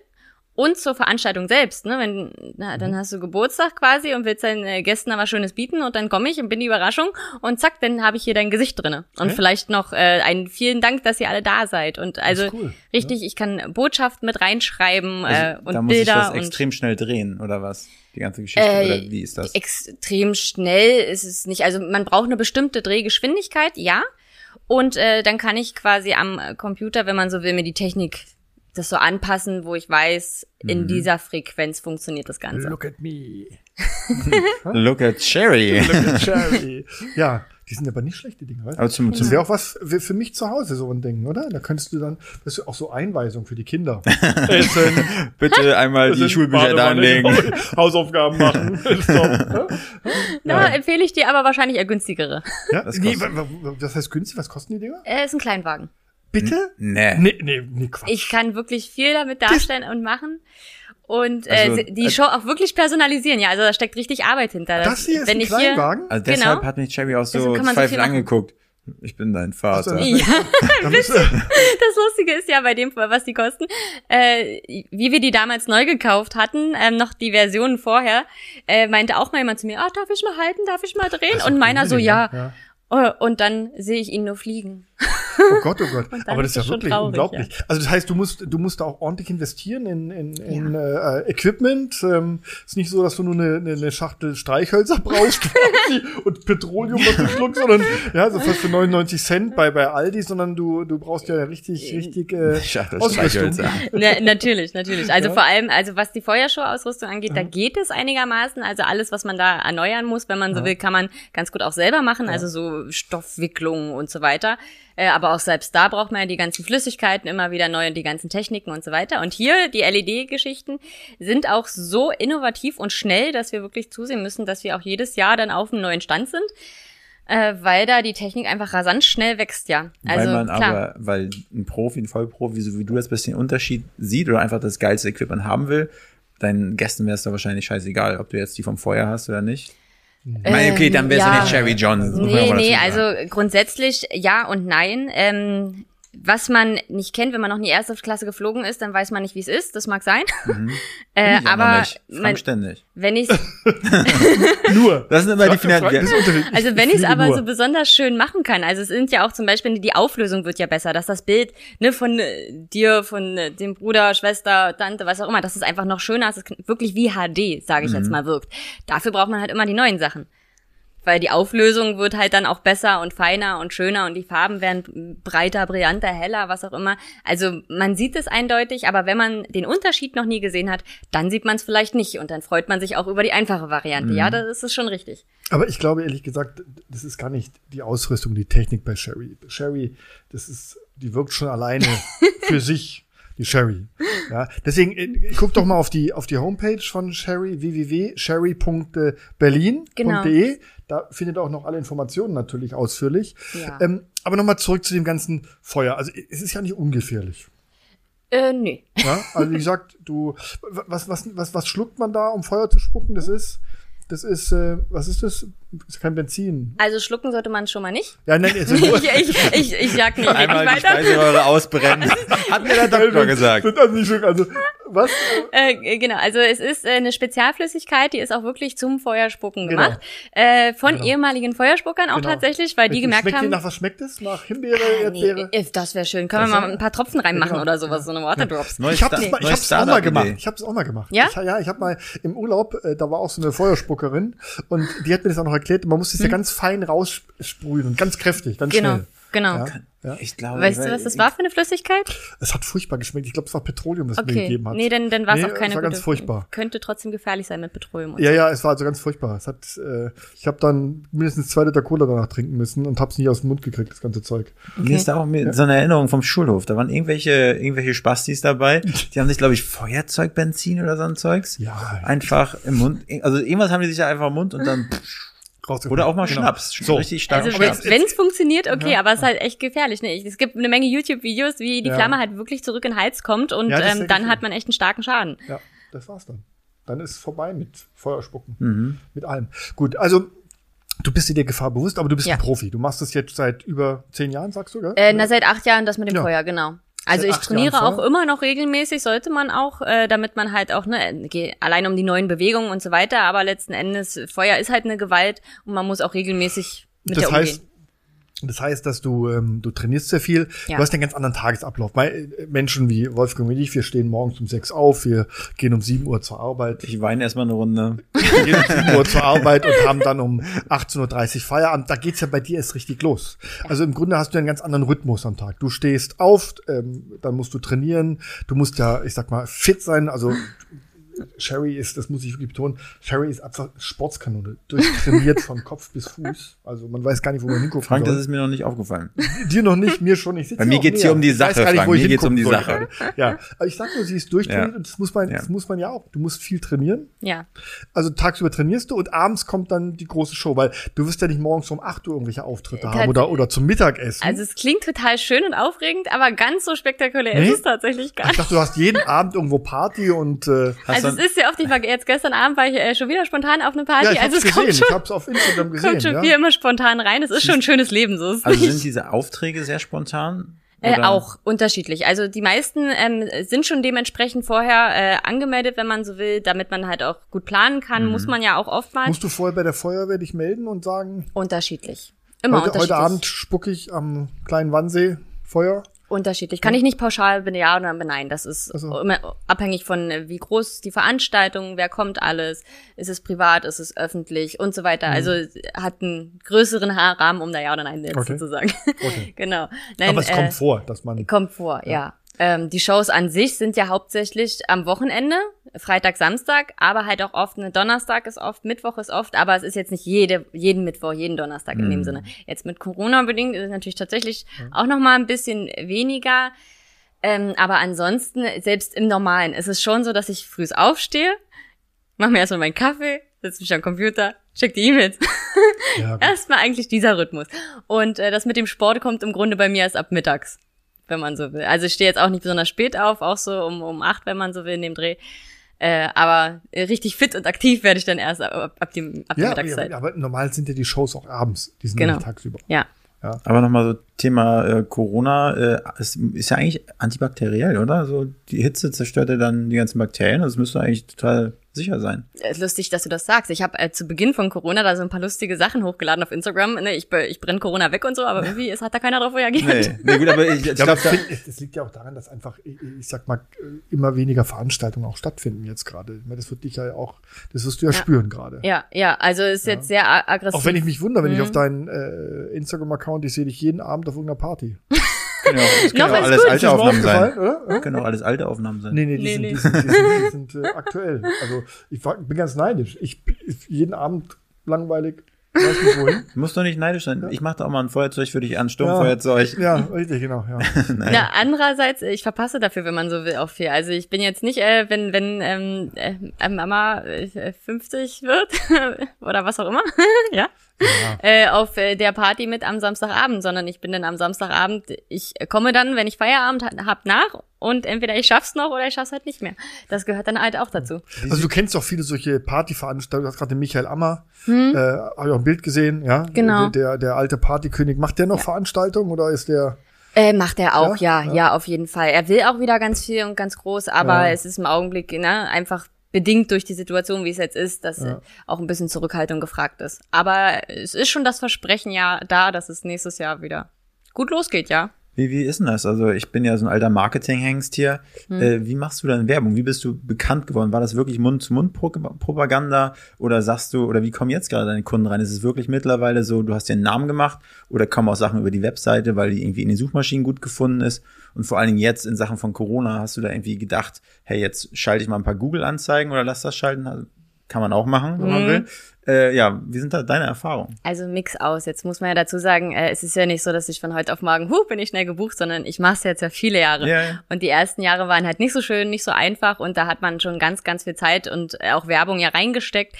Und zur Veranstaltung selbst, ne? Wenn, na, Mhm. dann hast du Geburtstag quasi und willst deinen äh, Gästen aber Schönes bieten und dann komme ich und bin die Überraschung und zack, dann habe ich hier dein Gesicht drinne. Und Okay. vielleicht noch äh, einen vielen Dank, dass ihr alle da seid. Und also cool, richtig, ich kann Botschaften mit reinschreiben äh, Also, und da muss ich Bilder das und extrem schnell drehen, oder was? Die ganze Geschichte, Äh, oder wie ist das? Extrem schnell ist es nicht. Also man braucht eine bestimmte Drehgeschwindigkeit, ja. Und äh, dann kann ich quasi am äh, Computer, wenn man so will, mir die Technik das so anpassen, wo ich weiß, in Mhm. dieser Frequenz funktioniert das Ganze. Look at me. Look at Cherry. Look at Sherry. Ja, die sind aber nicht schlecht, die Dinger, weißt du? Aber zum, Das zum wäre auch was für für mich zu Hause, so ein Ding, oder? Da könntest du dann, das ist auch so Einweisung für die Kinder. Essen, bitte einmal die Schulbücher da anlegen. Hausaufgaben machen. Stopp. Da empfehle ich dir aber wahrscheinlich eher günstigere. Ja, Was nee, was heißt günstig? Was kosten die Dinger? Er ist ein Kleinwagen. Bitte? Nee. Nee, nee, nee, Quatsch. Ich kann wirklich viel damit darstellen und machen. und äh, Also, die äh, Show auch wirklich personalisieren. Ja, also da steckt richtig Arbeit hinter. Das hier ist Wenn ein ich hier, Kleinwagen? Also Genau. deshalb hat mich Cherry auch so zweifelnd angeguckt. Ich bin dein Vater. Ach so. Ja, das Lustige ist ja bei dem, was die kosten, äh, wie wir die damals neu gekauft hatten, ähm, noch die Versionen vorher, äh, meinte auch mal jemand zu mir, ah, darf ich mal halten, darf ich mal drehen? Das ist Und meiner so, ja. ja. Äh, Und dann sehe ich ihn nur fliegen. Oh Gott, oh Gott. Aber das ist ja wirklich traurig, unglaublich. Also das heißt, du musst, du musst da auch ordentlich investieren in, in, in äh, Equipment. Ähm, ist nicht so, dass du nur eine, eine, Schachtel Streichhölzer brauchst quasi und Petroleum, was du schluckst, sondern ja, so fast für 99 Cent bei, bei Aldi, sondern du, du brauchst ja richtig, richtig äh, Schachtel Ausrüstung. Streichhölzer. Na, natürlich, natürlich. Also Ja. vor allem, also was die Feuershow-Ausrüstung angeht, da geht es einigermaßen. Also alles, was man da erneuern muss, wenn man so will, kann man ganz gut auch selber machen. Also so Stoffwicklung und so weiter. Äh, aber auch selbst da braucht man ja die ganzen Flüssigkeiten immer wieder neu und die ganzen Techniken und so weiter. Und hier, die LED-Geschichten sind auch so innovativ und schnell, dass wir wirklich zusehen müssen, dass wir auch jedes Jahr dann auf einem neuen Stand sind. Äh, weil da die Technik einfach rasant schnell wächst, ja. Also weil man klar. aber, weil ein Profi, ein Vollprofi, so wie du das bisschen Unterschied sieht oder einfach das geilste Equipment haben will, deinen Gästen wäre es da wahrscheinlich scheißegal, ob du jetzt die vom Feuer hast oder nicht. Meine, okay, dann wärst Ähm, ja. du nicht Cherry John. Nee, nee, also grundsätzlich ja und nein. Ähm, was man nicht kennt, wenn man noch nie erste Klasse geflogen ist, dann weiß man nicht, wie es ist. Das mag sein. Bin äh, aber nicht. man, ständig. wenn ich Nur. Das sind immer die. Frank ist Unterschied. also wenn ich es aber nur. so besonders schön machen kann, also es sind ja auch zum Beispiel die Auflösung wird ja besser, dass das Bild ne von äh, dir, von äh, dem Bruder, Schwester, Tante, was auch immer, dass es einfach noch schöner ist, dass es wirklich wie HD, sage ich Mhm. jetzt mal, wirkt. Dafür braucht man halt immer die neuen Sachen. Weil die Auflösung wird halt dann auch besser und feiner und schöner und die Farben werden breiter, brillanter, heller, was auch immer. Also man sieht es eindeutig, aber wenn man den Unterschied noch nie gesehen hat, dann sieht man es vielleicht nicht und dann freut man sich auch über die einfache Variante. Ja, das ist schon richtig. Aber ich glaube ehrlich gesagt, das ist gar nicht die Ausrüstung, die Technik bei Sherry. Sherry, das ist, die wirkt schon alleine für sich, die Sherry. Ja, deswegen äh, guck doch mal auf die auf die Homepage von Sherry www.sherry.berlin.de. Genau. Da findet ihr auch noch alle Informationen natürlich ausführlich. Ja. Ähm, aber nochmal zurück zu dem ganzen Feuer. Also es ist ja nicht ungefährlich. Äh, nee. Ja? Also wie gesagt, du was was was was schluckt man da, um Feuer zu spucken? Das ist das ist äh, was ist das? Das ist kein Benzin. Also schlucken sollte man schon mal nicht. Ja, nein, also Ich, ich, ich, ich jag nicht Einmal die weiter. Speiseröhre ausbrennen. Hat mir der Doktor gesagt. Also also, was? Äh, genau, also es ist äh, eine Spezialflüssigkeit, die ist auch wirklich zum Feuerspucken Genau. gemacht. Äh, von Genau. ehemaligen Feuerspuckern auch Genau. tatsächlich, weil die gemerkt schmeckt die haben. nach was schmeckt es? Nach Himbeere, Nee, Erdbeere? äh, das wäre schön. Können wir Das mal ein paar Tropfen reinmachen Genau. oder sowas, so eine Waterdrops. Neues Ich ich neues hab's auch mal gemacht. Ich hab's auch mal gemacht. Ja? Ich, ja, ich habe mal im Urlaub, äh, da war auch so eine Feuerspuckerin und die hat mir das auch noch erklärt. Man muss das ja ganz fein raussprühen und ganz kräftig, ganz Hm. Genau, schnell. genau. Ja, ja. Ich glaube, Weißt du, was das war für eine Flüssigkeit? Es hat furchtbar geschmeckt. Ich glaube, es war Petroleum, das mir Okay. gegeben hat. Nee, dann, dann war es Nee, auch keine es war ganz gute- furchtbar. Könnte trotzdem gefährlich sein mit Petroleum. Und Ja, ja, es war also ganz furchtbar. Es hat, äh, ich habe dann mindestens zwei Liter Cola danach trinken müssen und hab's nicht aus dem Mund gekriegt, das ganze Zeug. Mir ist da auch mir so eine Erinnerung vom Schulhof. Da waren irgendwelche, irgendwelche Spastis dabei. Die haben sich, glaube ich, Feuerzeugbenzin oder so ein Zeugs. Ja. Einfach im Mund. Also irgendwas haben die sich ja einfach im Mund und dann. Rausgekommen. Oder auch mal Genau. Schnaps. So. Richtig stark. Also wenn es funktioniert, okay, Ja. aber es ist halt echt gefährlich. Ne? Es gibt eine Menge YouTube-Videos, wie die Ja. Flamme halt wirklich zurück in den Hals kommt und Ja, ähm, dann gefährlich. hat man echt einen starken Schaden. Ja, das war's dann. Dann ist vorbei mit Feuerspucken. Mhm. Mit allem. Gut, also du bist dir der Gefahr bewusst, aber du bist Ja. ein Profi. Du machst das jetzt seit über zehn Jahren, sagst du, gell? Äh, na, seit acht Jahren das mit dem Ja. Feuer, genau. Also ich trainiere Jahren auch immer noch regelmäßig, sollte man auch, äh, damit man halt auch, ne, allein um die neuen Bewegungen und so weiter, aber letzten Endes, Feuer ist halt eine Gewalt und man muss auch regelmäßig mit das der heißt, umgehen. Das heißt, dass du, ähm, du trainierst sehr viel. Ja. Du hast einen ganz anderen Tagesablauf. Mei- äh, Menschen wie Wolfgang und ich, wir stehen morgens um sechs auf, wir gehen um sieben Uhr zur Arbeit. Ich weine erstmal eine Runde. Wir gehen um 7 Uhr zur Arbeit und haben dann um 18.30 Uhr Feierabend. Da geht's ja bei dir erst richtig los. Also im Grunde hast du einen ganz anderen Rhythmus am Tag. Du stehst auf, ähm, dann musst du trainieren, du musst ja, ich sag mal, fit sein. Also Sherry ist, das muss ich wirklich betonen, Sherry ist einfach Sportskanone, durchtrainiert von Kopf bis Fuß. Also man weiß gar nicht, wo man hingucken Frank, das soll. ist mir noch nicht aufgefallen. Dir noch nicht, mir schon. Ich sitze Bei mir geht's näher. hier um die Ich weiß Sache, gar nicht, Frank. wo ich Mir geht's um die Sache. Ja, aber ich sag nur, sie ist durchtrainiert Ja. und das muss man, Ja. das muss man ja auch. Du musst viel trainieren. Ja. Also tagsüber trainierst du und abends kommt dann die große Show, weil du wirst ja nicht morgens um 8 Uhr irgendwelche Auftritte Tats- haben oder, oder zum Mittagessen. Also es klingt total schön und aufregend, aber ganz so spektakulär Nee? ist es tatsächlich gar ich nicht. dachte, du hast jeden Abend irgendwo Party und äh, Hast Also es ist ja oft, ich war jetzt gestern Abend war ich äh, schon wieder spontan auf eine Party. ja, ich also es gesehen, kommt ich schon, hab's auf Instagram gesehen. kommt schon ja. viel immer spontan rein. Es ist schon ein schönes Leben, so ist Also nicht. sind diese Aufträge sehr spontan? Äh, auch unterschiedlich. Also die meisten ähm, sind schon dementsprechend vorher äh, angemeldet, wenn man so will, damit man halt auch gut planen kann. Mhm. Muss man ja auch oftmals Musst du vorher bei der Feuerwehr dich melden und sagen, unterschiedlich. Immer heute, unterschiedlich. heute Abend spucke ich am kleinen Wannsee Feuer? Unterschiedlich. Kann ich nicht pauschal ja oder nein. Das ist Ach so. immer abhängig von, äh, wie groß die Veranstaltung, wer kommt alles, ist es privat, ist es öffentlich und so weiter. Also es hat einen größeren Rahmen, um da ja oder nein Okay. zu sagen. Okay. genau. Nein, Aber es äh, kommt vor, dass man. Kommt vor, ja. Ähm, die Shows an sich sind ja hauptsächlich am Wochenende, Freitag, Samstag, aber halt auch oft, ne, Donnerstag ist oft, Mittwoch ist oft, aber es ist jetzt nicht jede, jeden Mittwoch, jeden Donnerstag in dem Sinne. Jetzt mit Corona bedingt ist es natürlich tatsächlich auch noch mal ein bisschen weniger. Ähm, aber ansonsten, selbst im Normalen, ist es schon so, dass ich früh aufstehe, mache mir erstmal meinen Kaffee, setze mich am Computer, check die E-Mails. Ja. Erstmal eigentlich dieser Rhythmus. Und äh, das mit dem Sport kommt im Grunde bei mir erst ab mittags, wenn man so will. Also ich stehe jetzt auch nicht besonders spät auf, auch so um, um acht, wenn man so will, in dem Dreh. Äh, aber richtig fit und aktiv werde ich dann erst ab, ab, ab, dem, ab der ja, Mittagszeit. ja, aber normal sind ja die Shows auch abends, die sind Genau. nicht tagsüber. Ja. Aber nochmal so Thema äh, Corona, äh, es ist ja eigentlich antibakteriell, oder? So die Hitze zerstört ja dann die ganzen Bakterien, das müsste eigentlich total sicher sein. Lustig, dass du das sagst. Ich habe äh, zu Beginn von Corona da so ein paar lustige Sachen hochgeladen auf Instagram. Ne, ich, ich brenne Corona weg und so, aber irgendwie ist, hat da keiner drauf reagiert. Nee, nee gut, aber ich, ich Ja, glaube, ich find, es liegt ja auch daran, dass einfach, ich, ich sag mal, immer weniger Veranstaltungen auch stattfinden jetzt gerade. Ich das wird dich ja auch, das wirst du ja, Ja. spüren gerade. Ja, ja, also ist jetzt sehr aggressiv. Auch wenn ich mich wundere, wenn ich Mhm. auf deinen äh, Instagram-Account, ich sehe dich jeden Abend auf irgendeiner Party. können ja auch, es können ja alles gut. alte Aufnahmen sein. oder? Können auch alles alte Aufnahmen sein. Nee, nee, die Nee, sind, nee. Die sind, die sind, die sind äh, aktuell. Also ich war, bin ganz neidisch. Ich, ich jeden Abend langweilig, weiß nicht wohin. Du musst doch nicht neidisch sein. Ich mache da auch mal ein Feuerzeug für dich an, Sturmfeuerzeug. Ja, richtig, genau. Ja. Na, andererseits, ich verpasse dafür, wenn man so will, auch viel. Also ich bin jetzt nicht, äh, wenn, wenn ähm, äh, Mama äh, 50 wird oder was auch immer, ja, äh, auf äh, der Party mit am Samstagabend, sondern ich bin dann am Samstagabend, ich komme dann, wenn ich Feierabend ha- hab, nach und entweder ich schaff's noch oder ich schaff's halt nicht mehr. Das gehört dann halt auch dazu. Also du kennst doch viele solche Partyveranstaltungen. Du hast gerade den Michael Ammer, äh, habe ich auch ein Bild gesehen, ja. Hm? Genau. Der, der, der alte Partykönig. Macht der noch Veranstaltungen oder ist der? Äh, macht er auch, Ja? ja, ja, auf jeden Fall. Er will auch wieder ganz viel und ganz groß, aber Ja. es ist im Augenblick ne, einfach bedingt durch die Situation, wie es jetzt ist, dass Ja. äh, auch ein bisschen Zurückhaltung gefragt ist. Aber es ist schon das Versprechen ja da, dass es nächstes Jahr wieder gut losgeht, ja. Wie, wie ist denn das? Also ich bin ja so ein alter Marketing-Hengst hier. Hm. Äh, wie machst du dann Werbung? Wie bist du bekannt geworden? War das wirklich Mund-zu-Mund-Propaganda oder sagst du, oder wie kommen jetzt gerade deine Kunden rein? Ist es wirklich mittlerweile so, du hast dir einen Namen gemacht oder kommen auch Sachen über die Webseite, weil die irgendwie in den Suchmaschinen gut gefunden ist? Und vor allen Dingen jetzt in Sachen von Corona hast du da irgendwie gedacht, hey, jetzt schalte ich mal ein paar Google-Anzeigen oder lass das schalten? Kann man auch machen, wenn man Mhm. will. Äh, ja, wie sind da deine Erfahrungen? Also Mix aus. Jetzt muss man ja dazu sagen, äh, es ist ja nicht so, dass ich von heute auf morgen, huh, bin ich schnell gebucht, sondern ich mache es jetzt ja viele Jahre. Ja, ja. Und die ersten Jahre waren halt nicht so schön, nicht so einfach und da hat man schon ganz, ganz viel Zeit und äh, auch Werbung ja reingesteckt.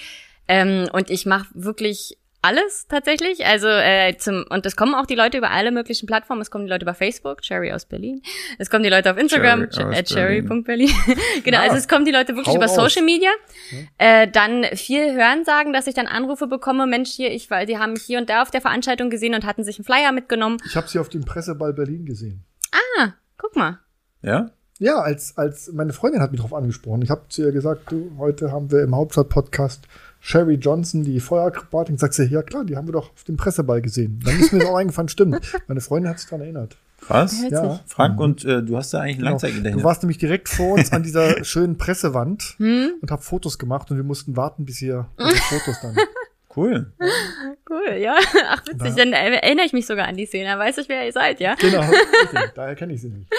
Ähm, und ich mache wirklich alles tatsächlich. Also äh, zum und es kommen auch die Leute über alle möglichen Plattformen. Es kommen die Leute über Facebook, Cherry aus Berlin. Es kommen die Leute auf Instagram, Cherry cherry.berlin. genau, Ja. also es kommen die Leute wirklich Hau über. Social Media. Äh, dann viel hören sagen, dass ich dann Anrufe bekomme, Mensch, hier, ich, weil die haben mich hier und da auf der Veranstaltung gesehen und hatten sich einen Flyer mitgenommen. Ich habe sie auf dem Presseball Berlin gesehen. Ah, guck mal. Ja? Ja, als, als meine Freundin hat mich darauf angesprochen. Ich habe zu ihr gesagt, du, heute haben wir im Hauptstadt-Podcast Sherry Johnson, die Feuerakrobatin. Sagt sie, ja klar, die haben wir doch auf dem Presseball gesehen. Dann ist mir das auch eingefallen, stimmt. Meine Freundin hat sich daran erinnert. Was? Ja. Frank, und äh, du hast da eigentlich ein Genau. Langzeitgedächtnis. Du warst nämlich direkt vor uns an dieser schönen Pressewand Hm? und hab Fotos gemacht und wir mussten warten, bis ihr eure Fotos dann. Cool. Cool, ja. Ach, witzig. Dann äh, erinnere ich mich sogar an die Szene. Dann weiß ich, wer ihr seid, ja? Genau, richtig. daher kenne ich sie nicht.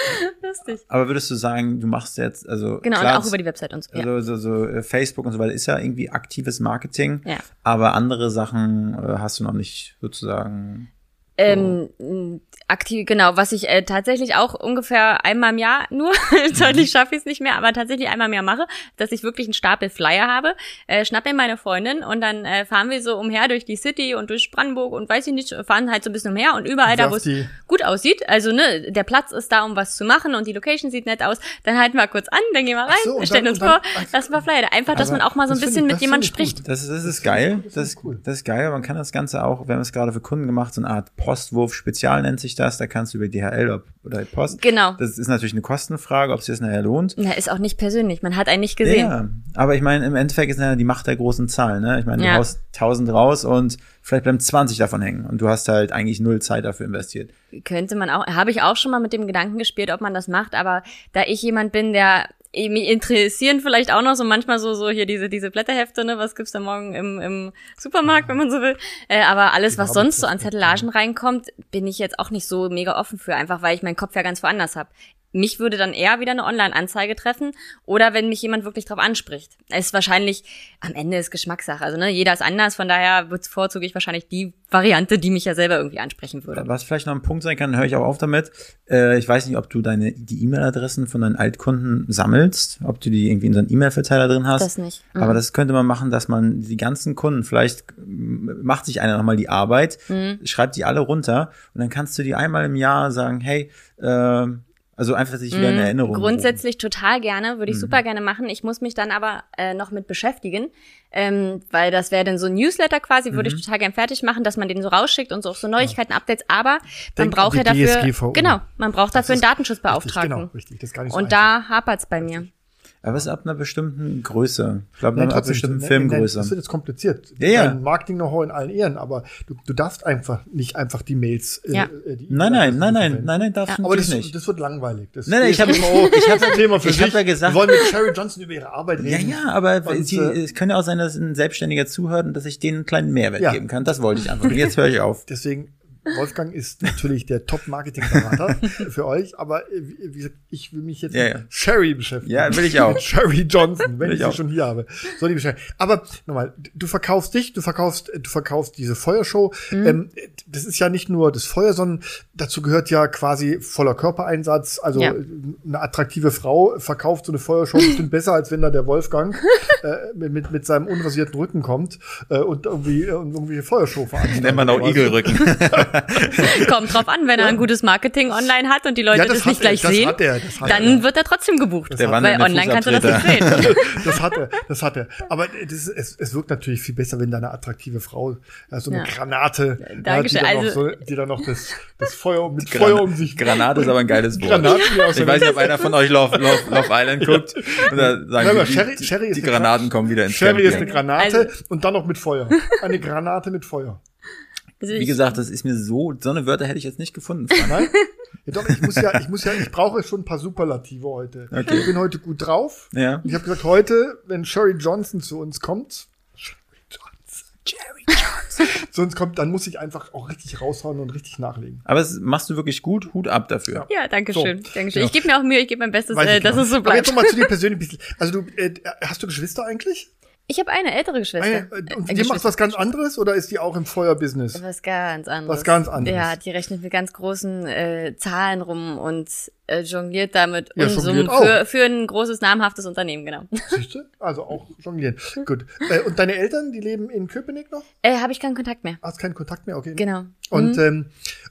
lustig. Aber würdest du sagen, du machst jetzt, also Genau, klar, und auch über die Website und so. Ja. also, so, so äh, Facebook und so weiter ist ja irgendwie aktives Marketing, Ja. aber andere Sachen äh, hast du noch nicht sozusagen. Ähm, mh, aktiv, genau, was ich äh, tatsächlich auch ungefähr einmal im Jahr nur, deutlich schaffe ich es nicht mehr, aber tatsächlich einmal im Jahr mache, dass ich wirklich einen Stapel Flyer habe, äh, schnapp mir meine Freundin und dann äh, fahren wir so umher durch die City und durch Brandenburg und weiß ich nicht, fahren halt so ein bisschen umher und überall da, wo es gut aussieht, also ne, der Platz ist da, um was zu machen und die Location sieht nett aus, dann halten wir kurz an, dann gehen wir rein, so, stellen dann- uns vor, dann- lassen wir Flyer. Einfach, dass Aber man auch mal so ein das bisschen ich- mit das jemandem gut. spricht. Das ist, das ist Das geil. das Das, ich cool. das ist geil. Man kann das Ganze auch, wir haben es gerade für Kunden gemacht, so eine Art Postwurf Spezial nennt sich das. Da kannst du über DHL oder Post. Genau. Das ist natürlich eine Kostenfrage, ob es sich das nachher lohnt. Na, ist auch nicht persönlich, man hat einen nicht gesehen. Ja, aber ich meine, im Endeffekt ist ja die Macht der großen Zahlen. Ne? Ich meine, du Ja. haust 1000 raus und vielleicht bleiben 20 davon hängen und du hast halt eigentlich null Zeit dafür investiert. könnte man auch, habe ich auch schon mal mit dem Gedanken gespielt, ob man das macht, aber da ich jemand bin, der mich interessieren vielleicht auch noch so manchmal so so hier diese diese Blätterhefte, ne, was gibt's da morgen im, im Supermarkt, wenn man so will. Äh, aber alles, was sonst so an Zettelagen reinkommt, bin ich jetzt auch nicht so mega offen für, einfach weil ich meinen Kopf ja ganz woanders habe. Mich würde dann eher wieder eine Online-Anzeige treffen oder wenn mich jemand wirklich drauf anspricht. Es ist wahrscheinlich, am Ende ist Geschmackssache. Also ne, jeder ist anders, von daher bevorzuge ich wahrscheinlich die Variante, die mich ja selber irgendwie ansprechen würde. Was vielleicht noch ein Punkt sein kann, höre ich auch auf damit. Äh, ich weiß nicht, ob du deine die E-Mail-Adressen von deinen Altkunden sammelst, ob du die irgendwie in so einen E-Mail-Verteiler drin hast. Das nicht. Mhm. Aber das könnte man machen, dass man die ganzen Kunden, vielleicht macht sich einer nochmal die Arbeit, Mhm. schreibt die alle runter und dann kannst du die einmal im Jahr sagen, hey, äh, also einfach sich wieder in Erinnerung. rufen. Mhm. Grundsätzlich total gerne, würde ich super gerne machen. Ich muss mich dann aber äh, noch mit beschäftigen, ähm, weil das wäre dann so ein Newsletter quasi, würde ich total gern fertig machen, dass man den so rausschickt und so auch so Neuigkeiten, Updates. Aber man Denk braucht ja dafür, DSGVO. genau, man braucht dafür einen Datenschutzbeauftragten. Richtig, genau, richtig. Das ist gar nicht so und einfach. da hapert's bei mir. Aber es ist ab einer bestimmten Größe. Ich glaube, ab einer bestimmten nein, Filmgröße. Das wird jetzt kompliziert. Ja, ja. Marketing-Know-how in allen Ehren, aber du, du darfst einfach nicht einfach die Mails. Ja. äh, die Nein, nein, nein, nein, nein, nein, darfst du Aber das, natürlich nicht. das wird langweilig. Das Nein, nein, ich hab- DSGVO, ich hab- das ist ein Thema für ich hab sich. ja gesagt- Wir wollen mit Sherry Johnson über ihre Arbeit Ja, reden. ja, aber Und, sie, äh, es kann ja auch sein, dass ein Selbstständiger zuhört und dass ich denen einen kleinen Mehrwert Ja. geben kann. Das wollte ich einfach. Und jetzt höre ich auf. Deswegen, Wolfgang ist natürlich der Top-Marketing-Berater für euch, aber äh, wie gesagt, ich will mich jetzt Ja, mit ja. Sherry beschäftigen. Ja, will ich auch. Mit Sherry Johnson, wenn Will ich, ich sie schon hier habe. So, liebe Sherry. Aber nochmal, du verkaufst dich, du verkaufst, du verkaufst diese Feuershow. Mhm. Ähm, das ist ja nicht nur das Feuer, sondern dazu gehört ja quasi voller Körpereinsatz. Also Ja. eine attraktive Frau verkauft so eine Feuershow bestimmt besser, als wenn da der Wolfgang äh, mit, mit, mit seinem unrasierten Rücken kommt äh, und irgendwie, äh, und irgendwie Feuershow veranstaltet. Nennt man auch? Igelrücken. Kommt drauf an, wenn er ein gutes Marketing online hat und die Leute Ja, das, das nicht er, gleich das sehen, hat er, das hat dann er. wird er trotzdem gebucht. Der weil online kannst du das nicht sehen. das hat er, das hat er. Aber das es, es wirkt natürlich viel besser, wenn da eine attraktive Frau, so eine Ja. Granate, ja, die, dann noch Also- so, die dann noch das, das Feuer mit Gran- Feuer um sich. Granate ist aber ein geiles Wort. Granate, ja, ich weiß nicht, ob einer von euch Love, Love, Love Island guckt. Und da sagen Nein, die, Sherry- die, Sherry ist die eine Granaten Gra- kommen wieder ins Sherry ist eine Camp. Granate Also- und dann noch mit Feuer. Eine Granate mit Feuer. Also Wie gesagt, das ist mir so, so eine Wörter hätte ich jetzt nicht gefunden. Ja, doch, ich muss ja, ich muss ja, ich brauche schon ein paar Superlative heute. Okay. Ich bin heute gut drauf. Ja. Ich habe gesagt, heute, wenn Sherry Johnson zu uns kommt, Sherry Johnson, Jerry Johnson, zu uns kommt, dann muss ich einfach auch richtig raushauen und richtig nachlegen. Aber das machst du wirklich gut. Hut ab dafür. Ja, danke So, schön. Danke schön. ja. Ich gebe mir auch Mühe, ich gebe mein Bestes, äh, dass genau. es so Aber jetzt bleibt. nochmal zu dir persönlich ein bisschen. Also du, äh, hast du Geschwister eigentlich? Ich habe eine ältere Geschwister. Eine, äh, und Äh, die macht Geschwister. was ganz anderes oder ist die auch im Feuerbusiness? Was ganz anderes. Was ganz anderes. Ja, die rechnet mit ganz großen äh, Zahlen rum und äh, jongliert damit Ja, Unsummen auch. für, für ein großes, namhaftes Unternehmen, genau. Siehst du? Also auch jonglieren. Gut. Äh, und deine Eltern, die leben in Köpenick noch? Äh, habe ich keinen Kontakt mehr. Hast keinen Kontakt mehr? Okay. Genau. Und, ähm,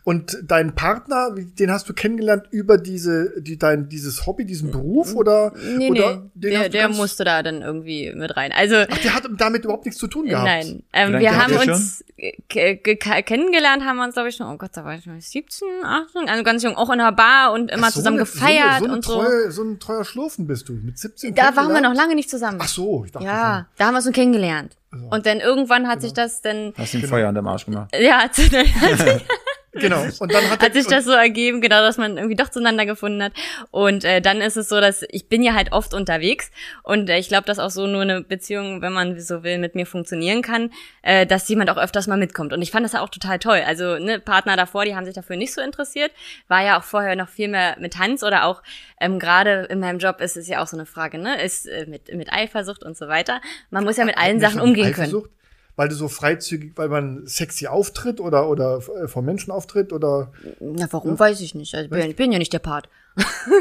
und dein Partner, wie- den hast du kennengelernt über diese, die, dein, dieses Hobby, diesen Beruf oder? Nee, oder nee, den der, der musste da dann irgendwie mit rein. Also, Ach, der hat damit überhaupt nichts zu tun gehabt. nein. Ähm, wir haben uns ke- ge- kennengelernt, haben wir uns, glaube ich, schon, oh Gott, da war ich schon 17, 18, also ganz jung, auch in einer Bar und immer Ach, so zusammen eine- gefeiert so eine, und so. so. Eine treue, so ein treuer Schlurfen bist du. Mit 17 Da waren wir noch lange nicht zusammen. Ach so, ich dachte Ja, da haben wir uns so kennengelernt. Und dann irgendwann hat sich das dann, Hast du ein Feuer an dem Arsch gemacht. ja, zu- Genau. Und dann hat, hat sich das so ergeben, genau, dass man irgendwie doch zueinander gefunden hat. Und äh, dann ist es so, dass ich bin ja halt oft unterwegs und äh, ich glaube, dass auch so nur eine Beziehung, wenn man so will, mit mir funktionieren kann, äh, dass jemand auch öfters mal mitkommt. Und ich fand das ja auch total toll. Also ne, Partner davor, die haben sich dafür nicht so interessiert. War ja auch vorher noch viel mehr mit Hans oder auch ähm, gerade in meinem Job ist es ja auch so eine Frage, ne? Ist äh, mit, mit Eifersucht und so weiter. Man muss ja mit allen Sachen umgehen können. Weil du so freizügig, weil man sexy auftritt oder, oder äh, vor Menschen auftritt oder Na, warum weiß ich nicht. Also, ich, bin, ja nicht der Part.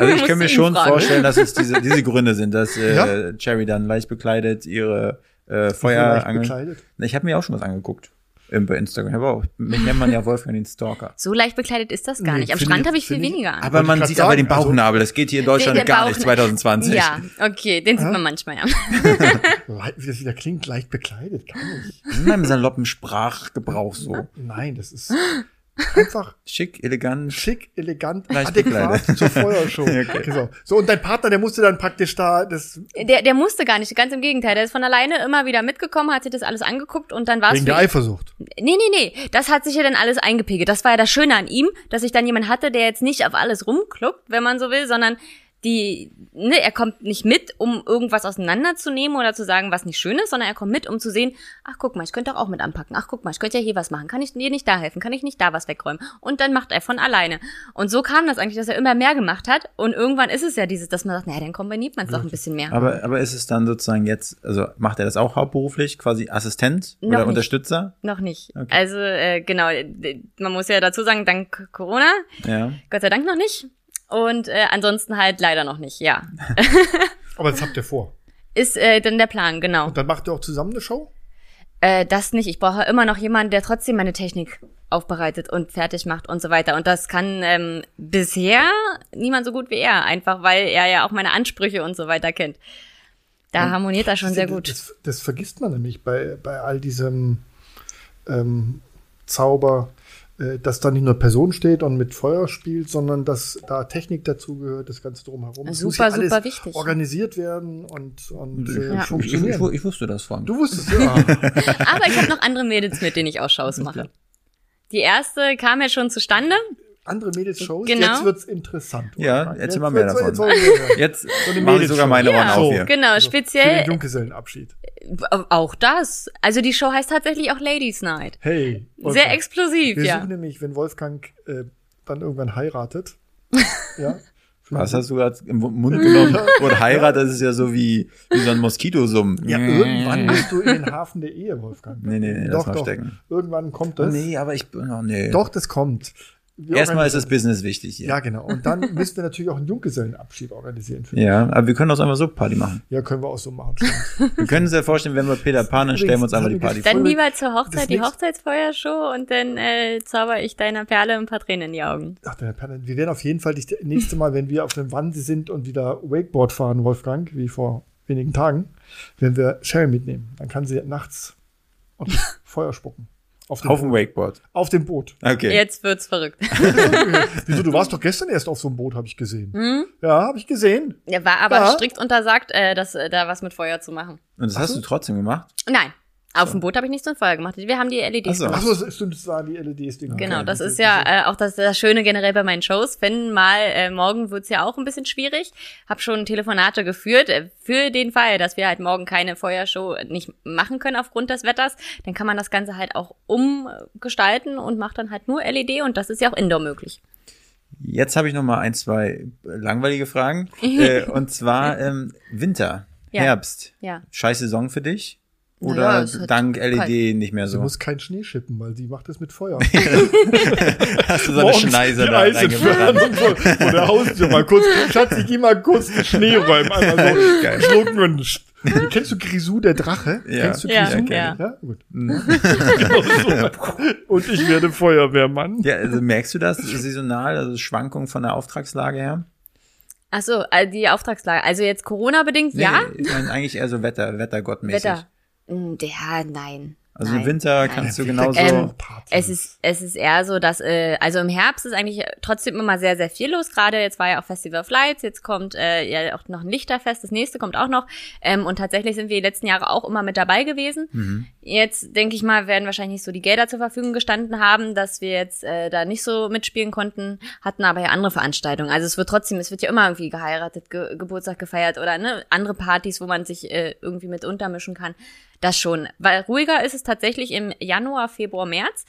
Also ich kann mir schon fragen. vorstellen, dass es diese, diese Gründe sind, dass äh, Ja? Cherry dann leicht bekleidet ihre äh, leicht Feuer ange- bekleidet. Na, Ich habe mir auch schon was angeguckt. Ähm, Bei Instagram. Aber auch, mich nennt man ja Wolfgang den Stalker. So leicht bekleidet ist das gar Nee, nicht. Am Strand habe ich viel weniger an. Aber man sieht aber den sagen, also- Bauchnabel. Das geht hier in Deutschland Der- der gar nicht, Bauch- 2020. Ja, okay, den sieht man manchmal, ja. Wie das wieder klingt, leicht bekleidet, kann ich. In meinem saloppen Sprachgebrauch so. Nein, das ist einfach Schick, elegant. schick, elegant, Leicht adäquat bekleidet. zur Feuershow. Okay. Genau. So, und dein Partner, der musste dann praktisch da, das, Der, der musste gar nicht, ganz im Gegenteil. Der ist von alleine immer wieder mitgekommen, hat sich das alles angeguckt und dann war es wegen der Eifersucht. Nee, nee, nee. Das hat sich ja dann alles eingepegelt. Das war ja das Schöne an ihm, dass ich dann jemand hatte, der jetzt nicht auf alles rumkluckt, wenn man so will, sondern die, ne, er kommt nicht mit, um irgendwas auseinanderzunehmen oder zu sagen, was nicht schön ist, sondern er kommt mit, um zu sehen, ach guck mal, ich könnte doch auch mit anpacken. Ach guck mal, ich könnte ja hier was machen. Kann ich dir nicht da helfen? Kann ich nicht da was wegräumen? Und dann macht er von alleine. Und so kam das eigentlich, dass er immer mehr gemacht hat. Und irgendwann ist es ja dieses, dass man sagt, naja, dann kombiniert man es doch ein bisschen mehr. Aber, aber ist es dann sozusagen jetzt, also macht er das auch hauptberuflich, quasi Assistent Noch oder nicht. Unterstützer? Noch nicht. Okay. Also, äh, genau, man muss ja dazu sagen, dank Corona, Ja. Gott sei Dank noch nicht. Und äh, ansonsten halt leider noch nicht, ja. Aber das habt ihr vor. Ist äh, dann der Plan, genau. Und dann macht ihr auch zusammen eine Show? Äh, das nicht. Ich brauche immer noch jemanden, der trotzdem meine Technik aufbereitet und fertig macht und so weiter. Und das kann ähm, bisher niemand so gut wie er, einfach weil er ja auch meine Ansprüche und so weiter kennt. Da harmoniert er schon sehr gut. Das, das vergisst man nämlich bei, bei all diesem ähm, Zauber, dass da nicht nur Person steht und mit Feuer spielt, sondern dass da Technik dazugehört, das Ganze drumherum. Es muss Super, ja alles super wichtig. organisiert werden und, und äh, Ja. Ich, ich, funktionieren. ich, ich wusste das von. du wusstest ja. Aber ich habe noch andere Mädels, mit denen ich auch Shows mache. Die erste kam ja schon zustande. Andere Mädels-Shows, Genau. jetzt wird's interessant. Ja, Wolfgang. erzähl Jetzt mal mehr davon. jetzt hören. Jetzt So mache ich sogar meine Ohren Ja. auf So. hier. Genau, Also, Für den speziell Junggesellenabschied. Auch das. Also die Show heißt tatsächlich auch Ladies Night. Hey. Sehr Wolfgang. explosiv, Wir ja. suchen nämlich, wenn Wolfgang äh, dann irgendwann heiratet. ja. Was hast du gerade im Mund genommen? Und Heirat, das ist ja so wie, wie so ein Moskitosummen. Ja, irgendwann musst du in den Hafen der Ehe, Wolfgang. Nee, nee, nee, lass doch, mal doch. stecken. Irgendwann kommt Oh, das. nee, aber ich bin, oh, nee. Doch, das kommt. Erstmal ist das Business wichtig hier. Ja, genau. Und dann müssen wir natürlich auch einen Junggesellenabschied organisieren. Für Ja, aber wir können auch einfach so Party machen. ja, können wir auch so machen. Wir können uns ja vorstellen, wenn wir Peter Pan, dann stellen wir uns einfach die Party vor. Dann lieber zur Das Hochzeit die Hochzeitsfeuershow und dann äh, zauber ich deiner Perle ein paar Tränen in die Augen. Ach, der Herr Perner, wir werden auf jeden Fall das nächste Mal, wenn wir auf dem Wannsee sind und wieder Wakeboard fahren, Wolfgang, wie vor wenigen Tagen, werden wir Sherry mitnehmen. Dann kann sie nachts und Feuer spucken. Auf dem, Auf dem. Wakeboard. auf dem Boot. Okay. Jetzt wird's verrückt. Wieso, du warst doch gestern erst auf so einem Boot, habe ich gesehen. Hm? Ja, habe ich gesehen. Ja, war aber Ja. strikt untersagt, äh, dass, äh, da was mit Feuer zu machen. Und das hast du trotzdem gemacht? Nein, auf dem Boot habe ich nichts mit Feuer gemacht. Wir haben die LEDs Ach so. gemacht. Achso, stimmt, das waren die LEDs. Die Genau, das ist ja äh, auch das, das Schöne generell bei meinen Shows. Wenn mal, äh, morgen wird's ja auch ein bisschen schwierig. Hab schon Telefonate geführt. Äh, für den Fall, dass wir halt morgen keine Feuershow nicht machen können aufgrund des Wetters, dann kann man das Ganze halt auch umgestalten und macht dann halt nur LED und das ist ja auch Indoor möglich. Jetzt habe ich noch mal ein, zwei langweilige Fragen. äh, und zwar ähm, Winter, Ja. Herbst. Ja. Scheiß Saison für dich? Oder ja, es hat dank LED nicht mehr Sie so? muss keinen Schnee schippen, weil sie macht das mit Feuer. Hast du so eine Schneise da Eis reingebrannt? entfernen vor, vor der Haustür mal kurz. Schatz, ich geh mal kurz den Schnee räumen. Einmal so Geil. schlucken und sch- Kennst du Grisou, der Drache? Ja. Kennst du Ja, Grisou? ja. ja gut. Genau so. Und ich werde Feuerwehrmann. Ja, also merkst du das saisonal, also Schwankungen von der Auftragslage her? Ach so, also die Auftragslage. Also jetzt Corona-bedingt, ja. Nee, ich meine eigentlich eher so Wetter, Wettergottmäßig. Wetter. Mm, Ja, nein. Also Nein, im Winter nein. kannst du genauso. Ähm. Es ist, es ist eher so, dass, äh, also im Herbst ist eigentlich trotzdem immer sehr, sehr viel los. Gerade jetzt war ja auch Festival of Lights, jetzt kommt äh, ja auch noch ein Lichterfest, das nächste kommt auch noch. Ähm, und tatsächlich sind wir die letzten Jahre auch immer mit dabei gewesen. Mhm. Jetzt denke ich mal, werden wahrscheinlich nicht so die Gelder zur Verfügung gestanden haben, dass wir jetzt äh, da nicht so mitspielen konnten, hatten aber ja andere Veranstaltungen. Also es wird trotzdem, es wird ja immer irgendwie geheiratet, Ge Geburtstag gefeiert oder ne, andere Partys, wo man sich äh, irgendwie mit untermischen kann. Das schon. Weil ruhiger ist es tatsächlich im Januar, Februar, März.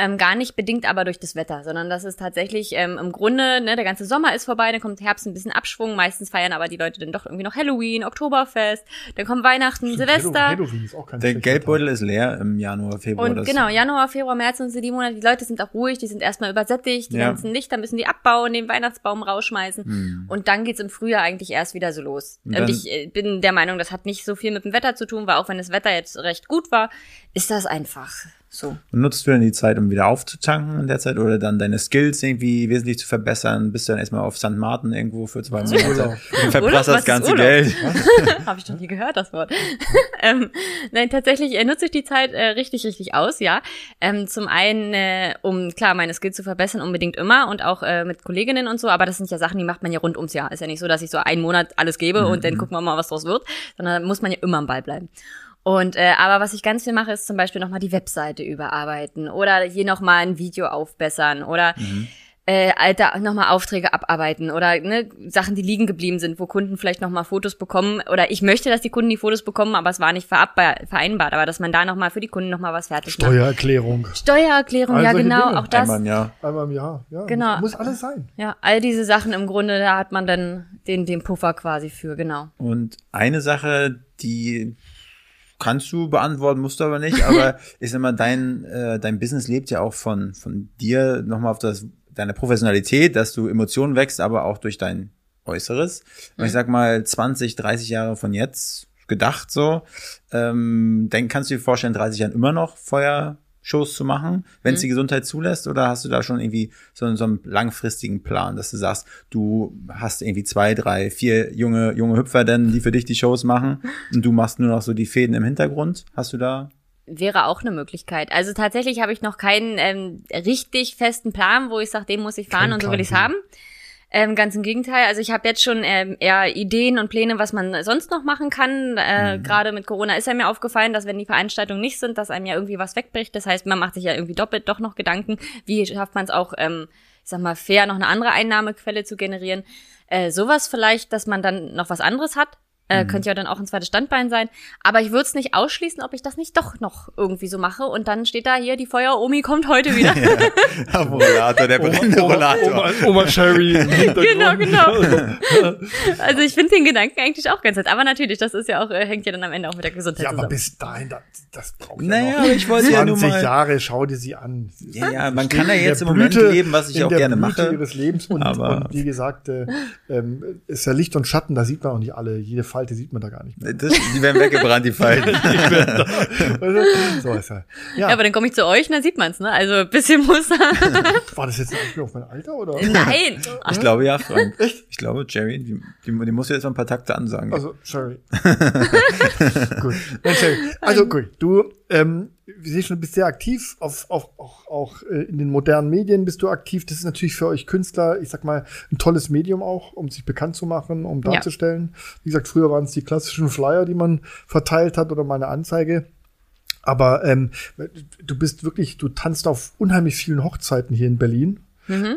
Ähm, gar nicht bedingt aber durch das Wetter, sondern das ist tatsächlich ähm, im Grunde, ne, der ganze Sommer ist vorbei, dann kommt Herbst ein bisschen Abschwung, meistens feiern aber die Leute dann doch irgendwie noch Halloween, Oktoberfest, dann kommt Weihnachten, Silvester. Halloween ist auch kein Der Geldbeutel ist leer im Januar, Februar. Und genau, Januar, Februar, März sind so die Monate, die Leute sind auch ruhig, die sind erstmal übersättigt, die Ja. ganzen Lichter müssen die abbauen, den Weihnachtsbaum rausschmeißen. Hm. Und dann geht's im Frühjahr eigentlich erst wieder so los. Und Und, ich äh, bin der Meinung, das hat nicht so viel mit dem Wetter zu tun, weil auch wenn das Wetter jetzt recht gut war, ist das einfach so. Und nutzt du denn die Zeit, um wieder aufzutanken in der Zeit oder dann deine Skills irgendwie wesentlich zu verbessern? Bist du dann erstmal auf St. Martin irgendwo für zwei Monate und verprasst das ganze Urlaub? Geld? Habe ich noch nie gehört, das Wort. ähm, nein, tatsächlich äh, nutze ich die Zeit äh, richtig, richtig aus, ja. Ähm, zum einen, äh, um klar meine Skills zu verbessern, unbedingt immer und auch äh, mit Kolleginnen und so, aber das sind ja Sachen, die macht man ja rund ums Jahr. Ist ja nicht so, dass ich so einen Monat alles gebe und dann gucken wir mal, was draus wird, sondern da muss man ja immer am Ball bleiben. Und äh, aber was ich ganz viel mache, ist zum Beispiel nochmal die Webseite überarbeiten oder hier nochmal ein Video aufbessern oder äh, Alter, nochmal Aufträge abarbeiten oder ne, Sachen, die liegen geblieben sind, wo Kunden vielleicht nochmal Fotos bekommen. Oder ich möchte, dass die Kunden die Fotos bekommen, aber es war nicht vereinbart. Aber dass man da nochmal für die Kunden nochmal was fertig macht. Steuererklärung. Steuererklärung, All ja genau, Dinge. auch das. Einmal, ja. Einmal im Jahr. Ja, Genau. Muss alles sein. Ja, all diese Sachen im Grunde, da hat man dann den, den Puffer quasi für, genau. Und eine Sache, die kannst du beantworten, musst du aber nicht, aber ich sag mal, dein, äh, dein Business lebt ja auch von, von dir nochmal auf das, deine Professionalität, dass du Emotionen wächst, aber auch durch dein Äußeres. Und ich sag mal, 20, 30 Jahre von jetzt gedacht so, ähm, dann kannst du dir vorstellen, 30 Jahren immer noch Feuershows zu machen, wenn es die Gesundheit zulässt, oder hast du da schon irgendwie so, so einen langfristigen Plan, dass du sagst, du hast irgendwie zwei, drei, vier junge, junge Hüpfer denn, die für dich die Shows machen und du machst nur noch so die Fäden im Hintergrund? Hast du da? Wäre auch eine Möglichkeit. Also tatsächlich habe ich noch keinen ähm, richtig festen Plan, wo ich sage, den muss ich fahren Kein und so will ich's B. haben. Ähm, ganz im Gegenteil. Also ich habe jetzt schon ähm, eher Ideen und Pläne, was man sonst noch machen kann. Äh, Gerade mit Corona ist ja mir aufgefallen, dass wenn die Veranstaltungen nicht sind, dass einem ja irgendwie was wegbricht. Das heißt, man macht sich ja irgendwie doppelt doch noch Gedanken, wie schafft man es auch, ähm, ich sag mal, fair noch eine andere Einnahmequelle zu generieren. Äh, sowas vielleicht, dass man dann noch was anderes hat. Äh, Könnte ja dann auch ein zweites Standbein sein. Aber ich würde es nicht ausschließen, ob ich das nicht doch noch irgendwie so mache. Und dann steht da hier, die Feuer-Omi kommt heute wieder. Rollator, der brennende Rollator. Oma, Oma Sherry im Hintergrund. Genau, Also ich finde den Gedanken eigentlich auch ganz nett. Aber natürlich, das ist ja auch, äh, hängt ja dann am Ende auch mit der Gesundheit Ja, aber zusammen. bis dahin, das, das braucht ja Naja, noch. aber ich wollte ja nur 20 mal. Jahre, schau dir sie an. Ja, ja, man kann ja jetzt im Moment Blüte- leben, was ich in auch der gerne Blüte mache. ihres Lebens und, Aber- und wie gesagt, äh, ähm, ist ja Licht und Schatten, da sieht man auch nicht alle. Jede Falte sieht man da gar nicht mehr. Das, die werden weggebrannt, die Falten. So ist er. Ja, Ja, aber dann komme ich zu euch und dann sieht man's, ne? Also ein bisschen muss war das jetzt ein auf mein Alter oder? Nein! Ich glaube ja, Frank. Ich glaube, Jerry, die, die, die muss jetzt mal ein paar Takte ansagen. Also, sorry. gut. Also, gut. Du, ähm, wir sehen schon, du bist sehr aktiv, auf, auf, auch, auch äh, in den modernen Medien bist du aktiv. Das ist natürlich für euch Künstler, ich sag mal, ein tolles Medium auch, um sich bekannt zu machen, um Ja. darzustellen. Wie gesagt, früher waren es die klassischen Flyer, die man verteilt hat oder mal eine Anzeige. Aber ähm, du bist wirklich, du tanzt auf unheimlich vielen Hochzeiten hier in Berlin.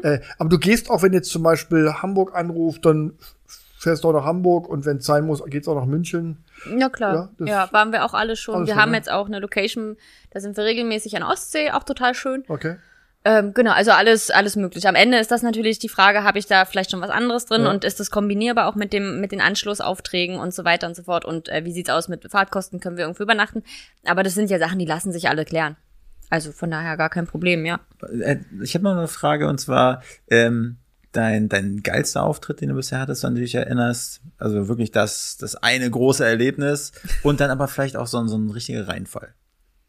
Äh, aber du gehst auch, wenn jetzt zum Beispiel Hamburg anruft, dann fährst du auch nach Hamburg und wenn es sein muss, geht's auch nach München. Ja, klar. Ja, Ja, waren wir auch alle schon. Alles wir schon, haben ne? jetzt auch eine Location, da sind wir regelmäßig an Ostsee, auch total schön. Okay. Ähm, genau, also alles, alles möglich. Am Ende ist das natürlich die Frage, habe ich da vielleicht schon was anderes drin Ja. und ist das kombinierbar auch mit dem, mit den Anschlussaufträgen und so weiter und so fort und äh, wie sieht's aus mit Fahrtkosten, können wir irgendwo übernachten? Aber das sind ja Sachen, die lassen sich alle klären. Also von daher gar kein Problem, ja. Äh, Ich habe noch eine Frage und zwar ähm, dein dein geilster Auftritt, den du bisher hattest, an den du dich erinnerst. Also wirklich das das eine große Erlebnis und dann aber vielleicht auch so ein so ein richtiger Reinfall.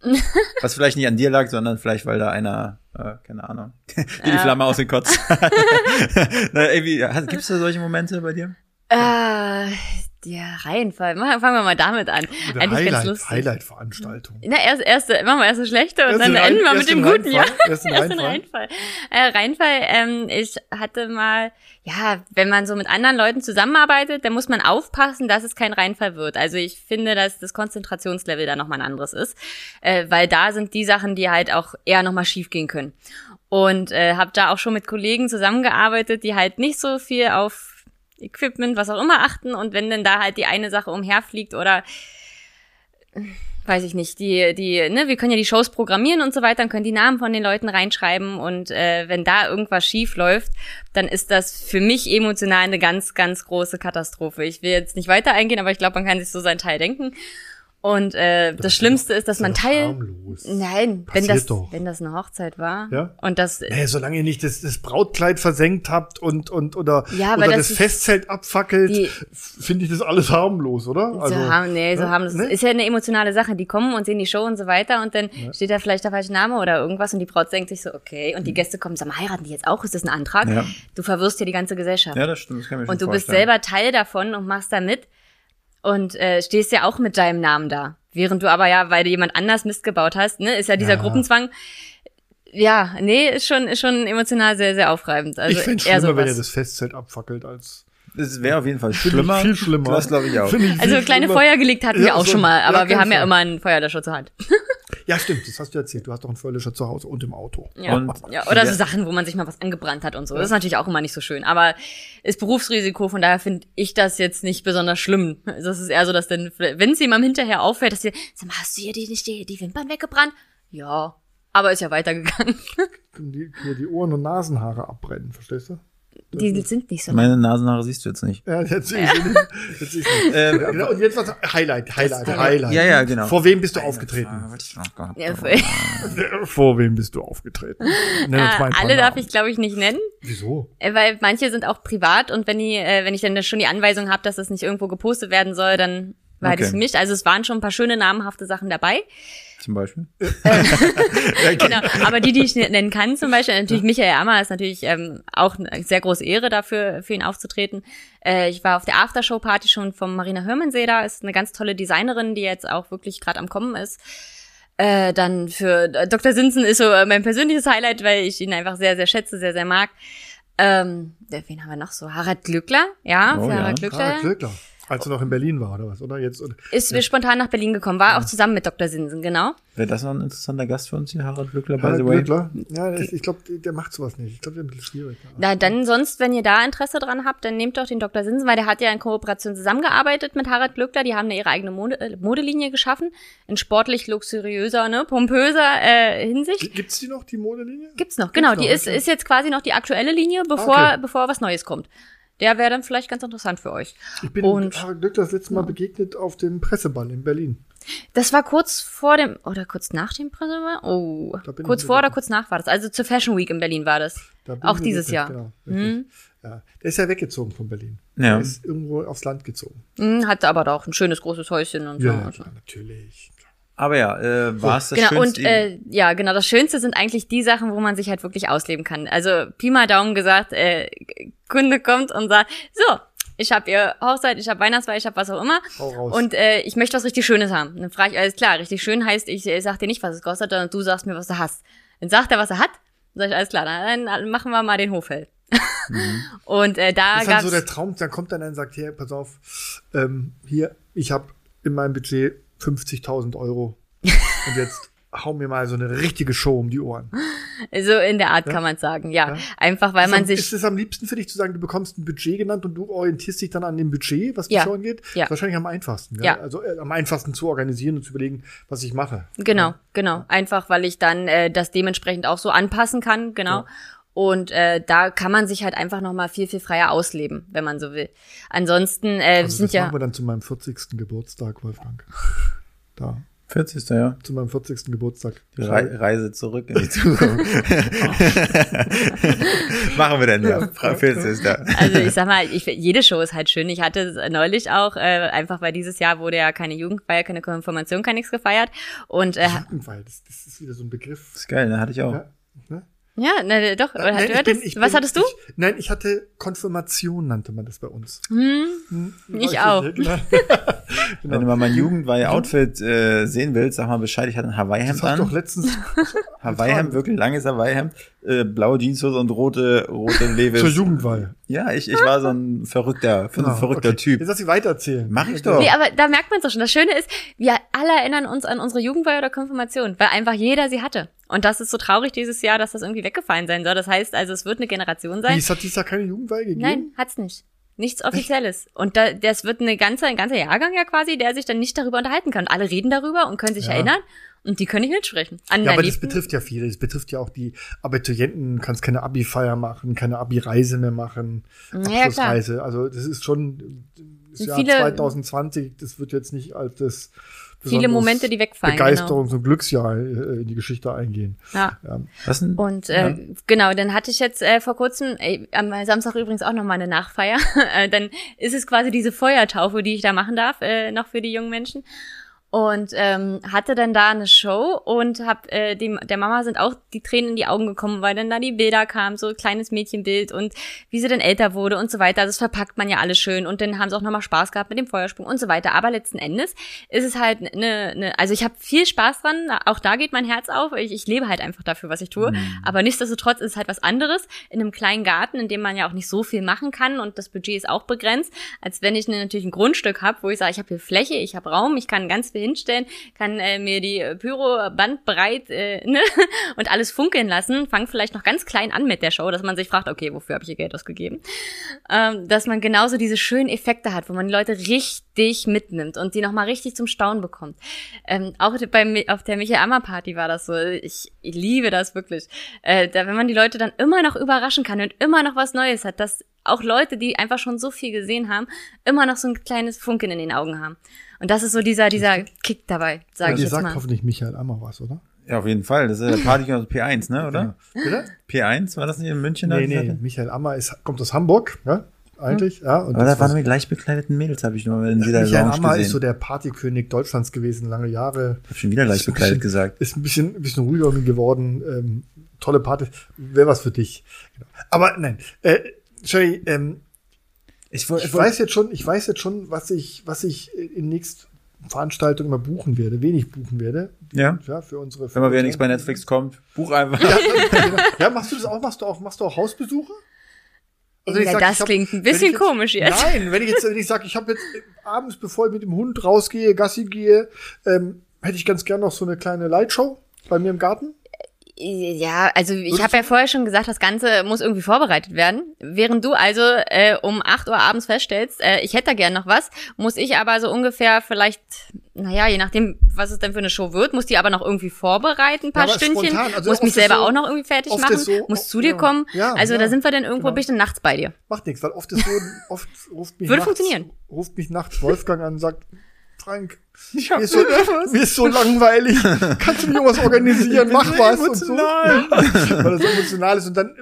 Was vielleicht nicht an dir lag, sondern vielleicht weil da einer äh, keine Ahnung die, die Flamme aus dem Kotz. Na, irgendwie, gibt es da solche Momente bei dir? Äh, Ja, Reihenfall. Machen- Fangen wir mal damit an. Eine Eigentlich ganz Highlight, lustig. Highlight-Veranstaltung. Na, erst, erste, machen wir erst das Schlechte und Erst dann Rein- enden wir mit dem Guten, ja. Erst den Reinfall. Reinfall. Äh, Reinfall, ähm, ich hatte mal, ja, wenn man so mit anderen Leuten zusammenarbeitet, dann muss man aufpassen, dass es kein Reinfall wird. Also ich finde, dass das Konzentrationslevel da nochmal ein anderes ist, äh, weil da sind die Sachen, die halt auch eher nochmal schief gehen können. Und äh, habe da auch schon mit Kollegen zusammengearbeitet, die halt nicht so viel auf Equipment, was auch immer achten und wenn denn da halt die eine Sache umherfliegt oder weiß ich nicht, die, die, ne, wir können ja die Shows programmieren und so weiter, dann können die Namen von den Leuten reinschreiben und äh, wenn da irgendwas schief läuft, dann ist das für mich emotional eine ganz, ganz große Katastrophe. Ich will jetzt nicht weiter eingehen, aber ich glaube, man kann sich so seinen Teil denken. Und äh, das, ist Schlimmste ist, dass man Teil. harmlos. Nein, wenn Passiert das, doch. wenn das eine Hochzeit war Ja? und das Nee, solange ihr nicht das, das Brautkleid versenkt habt und, und oder, Ja, oder das das, Festzelt abfackelt, finde ich das alles harmlos, oder? so haben, nee, so ne? das Ne? ist ja eine emotionale Sache. Die kommen und sehen die Show und so weiter und dann steht da vielleicht der falsche Name oder irgendwas und die Braut denkt sich so, okay, und die Gäste kommen, sag mal, heiraten die jetzt auch? Ist das ein Antrag? Ja. Du verwirrst ja die ganze Gesellschaft. Ja, das stimmt. Das kann ich mir und schon du bist vorstellen. selber Teil davon und machst da mit und äh, stehst ja auch mit deinem Namen da. Während du aber ja, weil du jemand anders Mist gebaut hast, ne, ist ja dieser Ja. Gruppenzwang. Ja, nee, ist schon, ist schon emotional sehr, sehr aufreibend. Also ich fände eher schlimmer, wenn ihr sowas. das Festzelt abfackelt als. Das wäre auf jeden Fall schlimmer. Viel schlimmer. Das glaube ich auch. Ich Also kleine schlimmer. Feuer gelegt hatten Ja, wir auch so- schon mal, aber ja, wir haben ja immer einen Feuerlöscher zur Hand. Ja, stimmt, das hast du erzählt. Du hast doch einen Feuerlöscher zu Hause und im Auto. Ja. Und ja, oder so. Sachen, wo man sich mal was angebrannt hat und so. Das ist natürlich auch immer nicht so schön. Aber ist Berufsrisiko, von daher finde ich das jetzt nicht besonders schlimm. Das ist eher so, dass dann, wenn es jemandem hinterher auffällt, dass die, sag mal, hast du hier die, nicht die, die Wimpern weggebrannt? Ja. Aber ist ja weitergegangen. Können die, die Ohren- und Nasenhaare abbrennen, verstehst du? Die sind nicht so. Meine Nasenhaare siehst du jetzt nicht. Ja, jetzt sehe ich sie nicht. Jetzt sehe ich sie nicht. Ähm, genau. Und jetzt was? Highlight, Highlight, Das- Highlight. Ja, ja, genau. Vor wem bist du aufgetreten? Gehabt Ja, Vor wem bist du aufgetreten? Nenn uns mal ein äh, alle darf ich, glaube ich, nicht nennen. Wieso? Äh, Weil manche sind auch privat und wenn die, äh, wenn ich dann schon die Anweisung habe, dass das nicht irgendwo gepostet werden soll, dann war Okay. das für mich. Also es waren schon ein paar schöne namenhafte Sachen dabei. Zum Beispiel. genau. Aber die, die ich nennen kann, zum Beispiel, natürlich Michael Ammer ist natürlich ähm, auch eine sehr große Ehre dafür, für ihn aufzutreten. Äh, ich war auf der Aftershow-Party schon von Marina Hörmannsee da, ist eine ganz tolle Designerin, die jetzt auch wirklich gerade am Kommen ist. Äh, dann für Dr. Sinsen ist so äh, mein persönliches Highlight, weil ich ihn einfach sehr, sehr schätze, sehr, sehr mag. Ähm, wen haben wir noch so? Harald Glückler, ja, Oh, für ja. Harald Glückler. Harald Glöckler. Als er noch in Berlin war, oder was? Oder jetzt? Oder? Ist spontan nach Berlin gekommen, war auch zusammen mit Dr. Sinsen, genau. Wäre das noch ein interessanter Gast für uns hier, Harald Glückler, by the way? Glöckler? Ja, das, ich glaube, der macht sowas nicht. Ich glaube, der ist ein bisschen schwierig. Na, dann sonst, wenn ihr da Interesse dran habt, dann nehmt doch den Dr. Sinsen, weil der hat ja in Kooperation zusammengearbeitet mit Harald Glückler. Die haben ja ihre eigene Mode, äh, Modelinie geschaffen. In sportlich luxuriöser, ne, pompöser äh, Hinsicht. Gibt's die noch, die Modelinie? Gibt's noch, genau. noch, Die ist, ist jetzt quasi noch die aktuelle Linie, bevor, Okay. bevor was Neues kommt. Der wäre dann vielleicht ganz interessant für euch. Ich bin Und- Harald Glöckler das letzte Mal begegnet auf dem Presseball in Berlin. Das war kurz vor dem, oder kurz nach dem Präsident? Oh, kurz vor oder kurz nach war das. Also zur Fashion Week in Berlin war das. Da Auch dieses Jahr. Genau, richtig. ja. Der ist ja weggezogen von Berlin. Ja. Der ist irgendwo aufs Land gezogen. Hm, hatte aber auch ein schönes großes Häuschen und so. Ja, Also. ja natürlich. Aber ja, äh, war es das genau, Schönste? und äh, ja, genau, das Schönste sind eigentlich die Sachen, wo man sich halt wirklich ausleben kann. Also Pi mal Daumen gesagt, äh, Kunde kommt und sagt, so, ich habe ihr Hochzeit, ich habe Weihnachtsfeier, ich habe was auch immer Hau raus. und äh, ich möchte was richtig Schönes haben. Dann frage ich, alles klar, richtig schön heißt, ich äh, sag dir nicht, was es kostet, sondern du sagst mir, was du hast. Dann sagt er, was er hat, dann sag ich, alles klar, dann, machen wir mal den Hochfeld. Und äh, da Das ist dann so der Traum, dann kommt dann einer und sagt, hier, pass auf, ähm, hier, ich habe in meinem Budget 50.000 Euro und jetzt hau mir mal so eine richtige Show um die Ohren. so in der Art kann man sagen, ja. Ja. Einfach weil ist, man am, sich ist es am liebsten für dich zu sagen, du bekommst ein Budget genannt und du orientierst dich dann an dem Budget, was die Ja. Show angeht? Ja. Wahrscheinlich am einfachsten. Ja. Also äh, am einfachsten zu organisieren und zu überlegen, was ich mache. Genau, genau. Einfach, weil ich dann äh, das dementsprechend auch so anpassen kann, genau. Und äh, da kann man sich halt einfach noch mal viel, viel freier ausleben, wenn man so will. Ansonsten äh, wir Also sind das ja machen wir dann zu meinem 40. Geburtstag, Wolfgang. Da, 40. ja. zu meinem 40. Geburtstag. Die Rei Reise zurück in die Zukunft. Machen wir denn ja. Frau 40. Also ich sag mal, ich, jede Show ist halt schön. Ich hatte es neulich auch, äh, einfach weil dieses Jahr wurde ja keine Jugendfeier, keine Konfirmation, kein nichts gefeiert. Und äh, Jugendweihe, das, das ist wieder so ein Begriff. ist geil, ne? Hatte ich auch. Ja, ne? Ja, na, doch. Nein, du hattest, bin- was bin- hattest du? Ich, nein, ich hatte Konfirmation, nannte man das bei uns. Hm, Hm, Ich auch. nicht, Genau. Wenn du mal mein Jugendweihe-Outfit äh, sehen willst, sag mal Bescheid. Ich hatte ein Hawaii-Hemd du doch an. letztens Hawaii-Hemd, wirklich langes Hawaii-Hemd, äh, blaue Jeanshose und rote, rote Levis. zur Jugendweihe. Ja, ich, ich war so ein verrückter, so ein Ah, verrückter okay. Typ. Jetzt lass sie weitererzählen. Mach ich doch. Nee, aber da merkt man es doch schon. Das Schöne ist, wir alle erinnern uns an unsere Jugendweihe oder Konfirmation, weil einfach jeder sie hatte. Und das ist so traurig dieses Jahr, dass das irgendwie weggefallen sein soll. Das heißt also, es wird eine Generation Wie, sein. es hat dieses Jahr keine Jugendweihe gegeben? Nein, hat's nicht. Nichts Offizielles. Und da, das wird eine ganze, ein ganzer Jahrgang ja quasi, der sich dann nicht darüber unterhalten kann. Und alle reden darüber und können sich Ja. erinnern. Und die können nicht mitsprechen. An Ja, aber das betrifft ja viele. Das betrifft ja auch die Abiturienten, Du kannst keine Abi-Feier machen, keine Abi-Reise mehr machen, Ja, klar. Abschlussreise. Also das ist schon das Jahr viele- 2020, das wird jetzt nicht als das Viele Momente, die wegfallen. Genau. Begeisterungs- und Glücksjahr äh, in die Geschichte eingehen. Ja. Ja. Was denn? Und äh, genau, dann hatte ich jetzt äh, vor kurzem, äh, am Samstag übrigens auch nochmal eine Nachfeier. äh, dann ist es quasi diese Feuertaufe, die ich da machen darf, äh, noch für die jungen Menschen. Und ähm, hatte dann da eine Show und hab äh, dem der Mama sind auch die Tränen in die Augen gekommen, weil dann da die Bilder kamen, so kleines Mädchenbild und wie sie dann älter wurde und so weiter. Also das verpackt man ja alles schön und dann haben sie auch nochmal Spaß gehabt mit dem Feuersprung und so weiter. Aber letzten Endes ist es halt eine, eine also ich habe viel Spaß dran, auch da geht mein Herz auf. Ich, ich lebe halt einfach dafür, was ich tue. Aber nichtsdestotrotz ist es halt was anderes in einem kleinen Garten, in dem man ja auch nicht so viel machen kann und das Budget ist auch begrenzt, als wenn ich ne- natürlich ein Grundstück habe, wo ich sage, ich habe hier Fläche, ich habe Raum, ich kann ganz viel hinstellen, kann äh, mir die äh, Pyro bandbreit äh, ne? und alles funkeln lassen, fang vielleicht noch ganz klein an mit der Show, dass man sich fragt, okay, wofür habe ich hier Geld ausgegeben? Ähm, dass man genauso diese schönen Effekte hat, wo man die Leute richtig mitnimmt und die nochmal richtig zum Staunen bekommt. Ähm, auch bei, auf der Michael Ammer Party war das so. Ich, ich liebe das wirklich. Äh, da, wenn man die Leute dann immer noch überraschen kann und immer noch was Neues hat, dass auch Leute, die einfach schon so viel gesehen haben, immer noch so ein kleines Funken in den Augen haben. Und das ist so dieser, dieser Kick dabei, sage Ja, ich dir jetzt sagt mal. hoffentlich Michael Ammer was, oder? Ja, auf jeden Fall. Das ist der Party aus P1, ne, oder? Bitte? P1, war das nicht in München? Nee, nee? Michael Ammer ist, kommt aus Hamburg, ja, eigentlich, ja. Und Aber da waren wir gleich bekleideten Mädels, habe ich nur in jeder Michael Lounge Ammer gesehen. ist so der Partykönig Deutschlands gewesen, lange Jahre. ich habe schon wieder leicht Ist ein bekleidet bisschen- gesagt. Ist ein bisschen, ein bisschen ruhiger geworden. Ähm, tolle Party. Wäre was für dich. Genau. Aber nein, äh, Sherry, ähm, Ich, wollte- ich weiß jetzt schon, ich weiß jetzt schon, was ich, was ich in nächsten Veranstaltungen mal buchen werde, wenig buchen werde. Ja. Ja, für unsere. Wenn mal wieder nichts bei Netflix kommt, buch einfach. Ja, ja, machst du das auch? Machst du auch, machst du auch Hausbesuche? Also Ja, ich sag, das hab- klingt ein bisschen jetzt, komisch jetzt. Nein, wenn ich jetzt, wenn ich sage, ich habe jetzt äh, abends, bevor ich mit dem Hund rausgehe, Gassi gehe, ähm, hätte ich ganz gern noch so eine kleine Lightshow bei mir im Garten. Ja, also ich habe ja vorher schon gesagt, das Ganze muss irgendwie vorbereitet werden. Während du also äh, um 8 Uhr abends feststellst, äh, ich hätte da gern noch was, muss ich aber so ungefähr vielleicht, naja, je nachdem, was es denn für eine Show wird, muss die aber noch irgendwie vorbereiten, ein paar Ja, Stündchen. Also muss mich selber so- auch noch irgendwie fertig machen, so- muss zu dir ja, kommen. ja, also da sind wir dann irgendwo, genau. bin ich dann nachts bei dir. Macht nichts, weil oft ist so, oft ruft mich Würde nachts, funktionieren. ruft mich nachts Wolfgang an und sagt, Frank, mir ist, so, mir ist so langweilig. Kannst du mir irgendwas organisieren? Mach so was. Und so. Ja, weil das so emotional ist. Und dann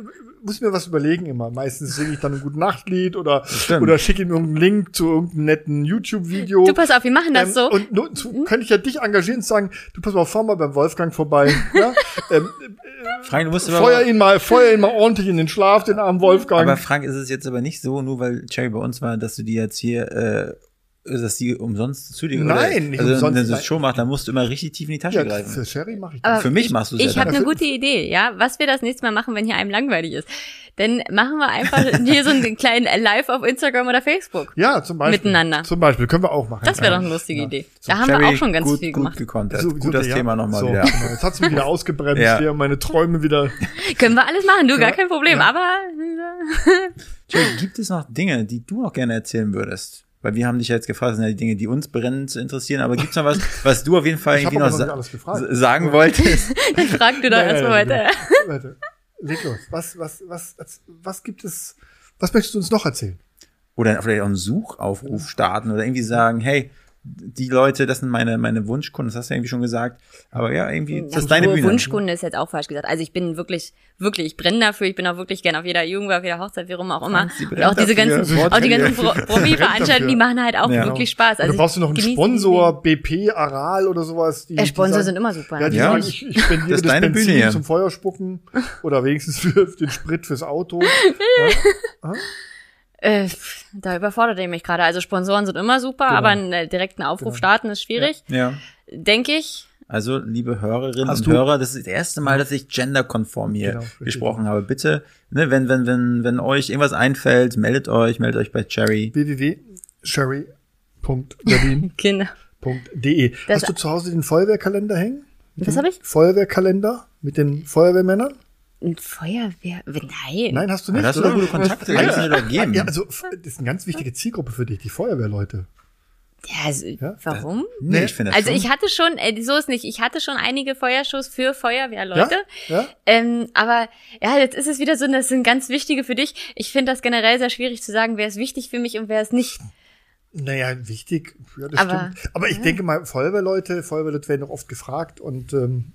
muss ich mir was überlegen immer. Meistens singe ich dann ein gutes Nachtlied oder, oder schicke ihm irgendeinen Link zu irgendeinem netten YouTube-Video. Du pass auf, wir machen das Ähm, so. Und nur, zu, könnte ich ja dich engagieren und sagen, du pass mal, fahr mal beim Wolfgang vorbei. Ja? ähm, Frank, du musst aber, feuer ihn mal, feuer ihn mal ordentlich in den Schlaf, den armen Wolfgang. aber Frank, ist es jetzt aber nicht so, nur weil Cherry bei uns war, dass du die jetzt hier, äh, dass die umsonst zu dir Nein, oder, nicht also, umsonst, Wenn du nein. Show machst, dann musst du immer richtig tief in die Tasche ja, greifen. für Sherry mache ich Aber das. Für mich ich, machst du es Ich ja habe eine gute Idee, ja. Was wir das nächste Mal machen, wenn hier einem langweilig ist. Dann machen wir einfach hier so einen kleinen Live auf Instagram oder Facebook. Ja, zum Beispiel. Miteinander. Zum Beispiel, können wir auch machen. Das wäre doch eine lustige Ja. Idee. Da haben wir Cherry, auch schon ganz gut, viel gut gemacht. gekonnt. So, gut das ja. Thema nochmal so, wieder. Genau. Jetzt hat's mich wieder ausgebremst, Ja. hier meine Träume wieder. Können wir alles machen, du, gar kein Problem. Ja. Aber Cherry, gibt es noch Dinge, die du noch gerne erzählen würdest? Weil wir haben dich ja jetzt gefragt, das sind ja die Dinge, die uns brennend interessieren, aber gibt's noch was, was du auf jeden Fall Ich irgendwie noch sa sagen wolltest? dann frag du doch erstmal weiter. Warte, leg los. Was, was, was, was, was gibt es, was möchtest du uns noch erzählen? Oder vielleicht auch einen Suchaufruf starten oder irgendwie sagen, hey, die Leute, das sind meine, meine Wunschkunden, das hast du irgendwie schon gesagt. Aber ja, irgendwie, ist das Ja, deine Bühne. Wunschkunde ist jetzt auch falsch gesagt. Also ich bin wirklich, wirklich, ich brenne dafür. Ich bin auch wirklich gerne auf jeder Jugend, auf jeder Hochzeit, wie rum auch immer. Und auch diese ganzen, Wort- auch die ganzen Pro- Promi-Veranstaltungen, die machen halt auch Ja. wirklich Spaß. Also du brauchst du noch einen die Sponsor, BP, Aral oder sowas. Die, Äh, die Sponsor sagen- sind immer super. Ja, die Ja. sagen, ich, ich spendiere Das ist das, deine Benzin Bühne, ja. zum Feuerspucken oder wenigstens für den Sprit fürs Auto. Äh, da überfordert ihr mich gerade. Also Sponsoren sind immer super, Genau. aber einen äh, direkten Aufruf Genau. starten ist schwierig, Ja. denke ich. Also, liebe Hörerinnen Hast und du- Hörer, das ist das erste Mal, dass ich genderkonform hier Genau, gesprochen habe. Bitte, ne, wenn, wenn, wenn, wenn euch irgendwas einfällt, meldet euch, meldet euch bei Cherry. www.sherry.berlin.de. Das- Hast du zu Hause den Feuerwehrkalender hängen? Was habe ich? Feuerwehrkalender mit den Feuerwehrmännern? Ein Feuerwehr? Nein. Nein, hast du Ja, nicht. da hast du oder? doch gute Kontakte, kannst du dir doch geben. Ja, also das ist eine ganz wichtige Zielgruppe für dich, die Feuerwehrleute. Ja, also, Ja? warum? Nee, ich finde das Also schon. ich hatte schon, äh, so ist nicht, ich hatte schon einige Feuershows für Feuerwehrleute. Ja? Ähm, aber ja, jetzt ist es wieder so, das sind ganz wichtige für dich. Ich finde das generell sehr schwierig zu sagen, wer ist wichtig für mich und wer ist nicht. Naja, wichtig. Ja, das Aber- stimmt. Aber ich denke mal, Feuerwehrleute, Feuerwehrleute werden auch oft gefragt und ähm,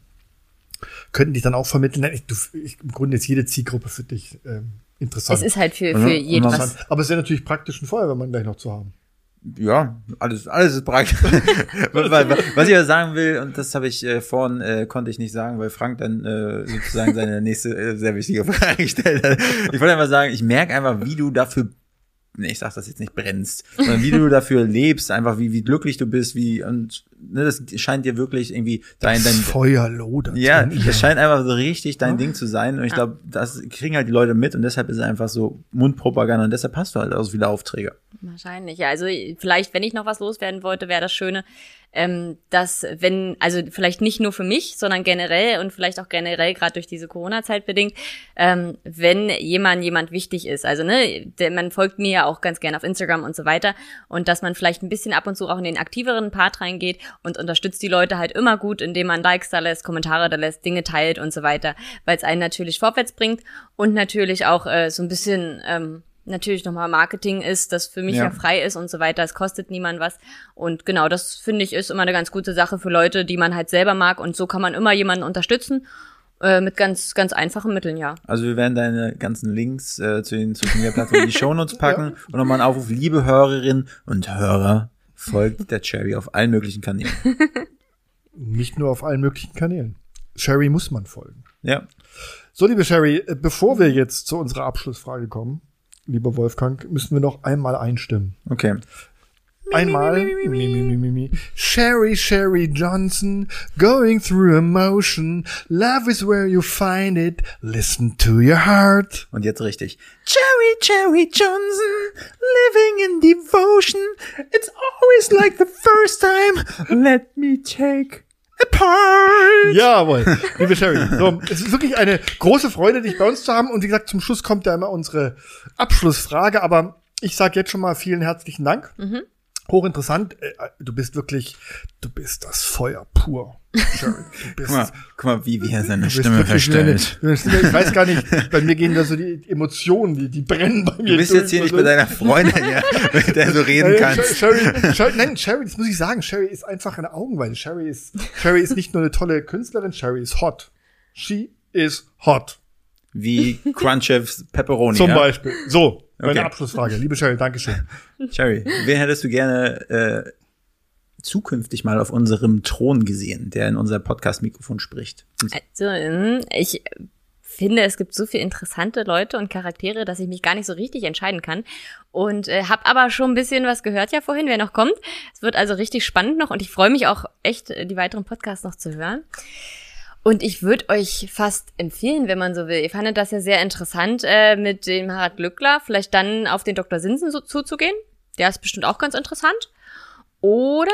könnten dich dann auch vermitteln. Nein, Ich, du, ich, Im Grunde ist jede Zielgruppe für dich ähm, interessant. Es ist halt für, Mhm. für jeden Und was. Aber es wäre natürlich praktisch, einen Feuerwehrmann gleich noch zu haben. Ja, alles, alles ist praktisch. Was ich aber sagen will, und das habe ich äh, vorhin, äh, konnte ich nicht sagen, weil Frank dann äh, sozusagen seine nächste äh, sehr wichtige Frage gestellt hat. Ich wollte einfach sagen, ich merke einfach, wie du dafür, nee, ich sag das jetzt nicht brennst, sondern wie du dafür lebst, einfach wie, wie glücklich du bist, wie, und ne, das scheint dir wirklich irgendwie dein, dein, Feuer lodert. ja, ihr. das scheint einfach so richtig dein Ding zu sein. Und ich glaube, das kriegen halt die Leute mit und deshalb ist es einfach so Mundpropaganda und deshalb hast du halt auch so viele Aufträge. Wahrscheinlich, ja. Also vielleicht, wenn ich noch was loswerden wollte, wäre das Schöne, ähm, dass wenn, also vielleicht nicht nur für mich, sondern generell und vielleicht auch generell gerade durch diese Corona-Zeit bedingt, ähm, wenn jemand jemand wichtig ist. Also ne, der, man folgt mir ja auch ganz gerne auf Instagram und so weiter und dass man vielleicht ein bisschen ab und zu auch in den aktiveren Part reingeht und unterstützt die Leute halt immer gut, indem man Likes da lässt, Kommentare da lässt, Dinge teilt und so weiter, weil es einen natürlich vorwärts bringt und natürlich auch äh, so ein bisschen ähm, natürlich nochmal Marketing ist, das für mich Ja. ja. frei ist und so weiter. Es kostet niemand was. Und genau, das finde ich ist immer eine ganz gute Sache für Leute, die man halt selber mag. Und so kann man immer jemanden unterstützen. Äh, mit ganz, ganz einfachen Mitteln, ja. Also wir werden deine ganzen Links äh, zu den Social Media Plattformen in die Shownotes packen und nochmal einen Aufruf, liebe Hörerinnen und Hörer, folgt der Cherry auf allen möglichen Kanälen. Nicht nur auf allen möglichen Kanälen. Sherry muss man folgen. Ja. So, liebe Sherry, äh, bevor wir jetzt zu unserer Abschlussfrage kommen, lieber Wolfgang, müssen wir noch einmal einstimmen. Okay. Einmal. Sherry, Sherry Johnson, going through emotion. Love is where you find it. Listen to your heart. Und jetzt richtig. Cherry, Cherry Johnson, living in devotion. It's always like the first time. Let me take a part. Jawohl, liebe Sherry. So, es ist wirklich eine große Freude, dich bei uns zu haben. Und wie gesagt, zum Schluss kommt ja immer unsere Abschlussfrage. Aber ich sage jetzt schon mal vielen herzlichen Dank. Hochinteressant. Äh, Du bist wirklich, du bist das Feuer pur. Bist, Guck mal, guck mal wie, wie er seine Stimme verstellt. eine. Ich weiß gar nicht, bei mir gehen da so die Emotionen, die, die brennen bei mir. Du bist jetzt hier nicht bei deiner Freundin, ja, mit der du reden Äh, kannst. Sherry, Sherry, nein, Sherry, das muss ich sagen. Sherry ist einfach eine Augenweide. Sherry ist, Sherry ist nicht nur eine tolle Künstlerin, Sherry ist hot. She is hot. Wie Crunchevs Pepperoni. Zum? Beispiel. So, meine Okay. Abschlussfrage. Liebe Sherry, Dankeschön. Cherry, wen hättest du gerne äh, zukünftig mal auf unserem Thron gesehen, der in unser Podcast-Mikrofon spricht? Also, ähm, ich finde, es gibt so viele interessante Leute und Charaktere, dass ich mich gar nicht so richtig entscheiden kann. Und äh, habe aber schon ein bisschen was gehört ja vorhin, wer noch kommt. Es wird also richtig spannend noch und ich freue mich auch echt, äh, die weiteren Podcasts noch zu hören. Und ich würde euch fast empfehlen, wenn man so will. Ihr fandet das ja sehr interessant, äh, mit dem Harald Glückler vielleicht dann auf den Dr. Sinsen so zuzugehen. Der ist bestimmt auch ganz interessant. Oder.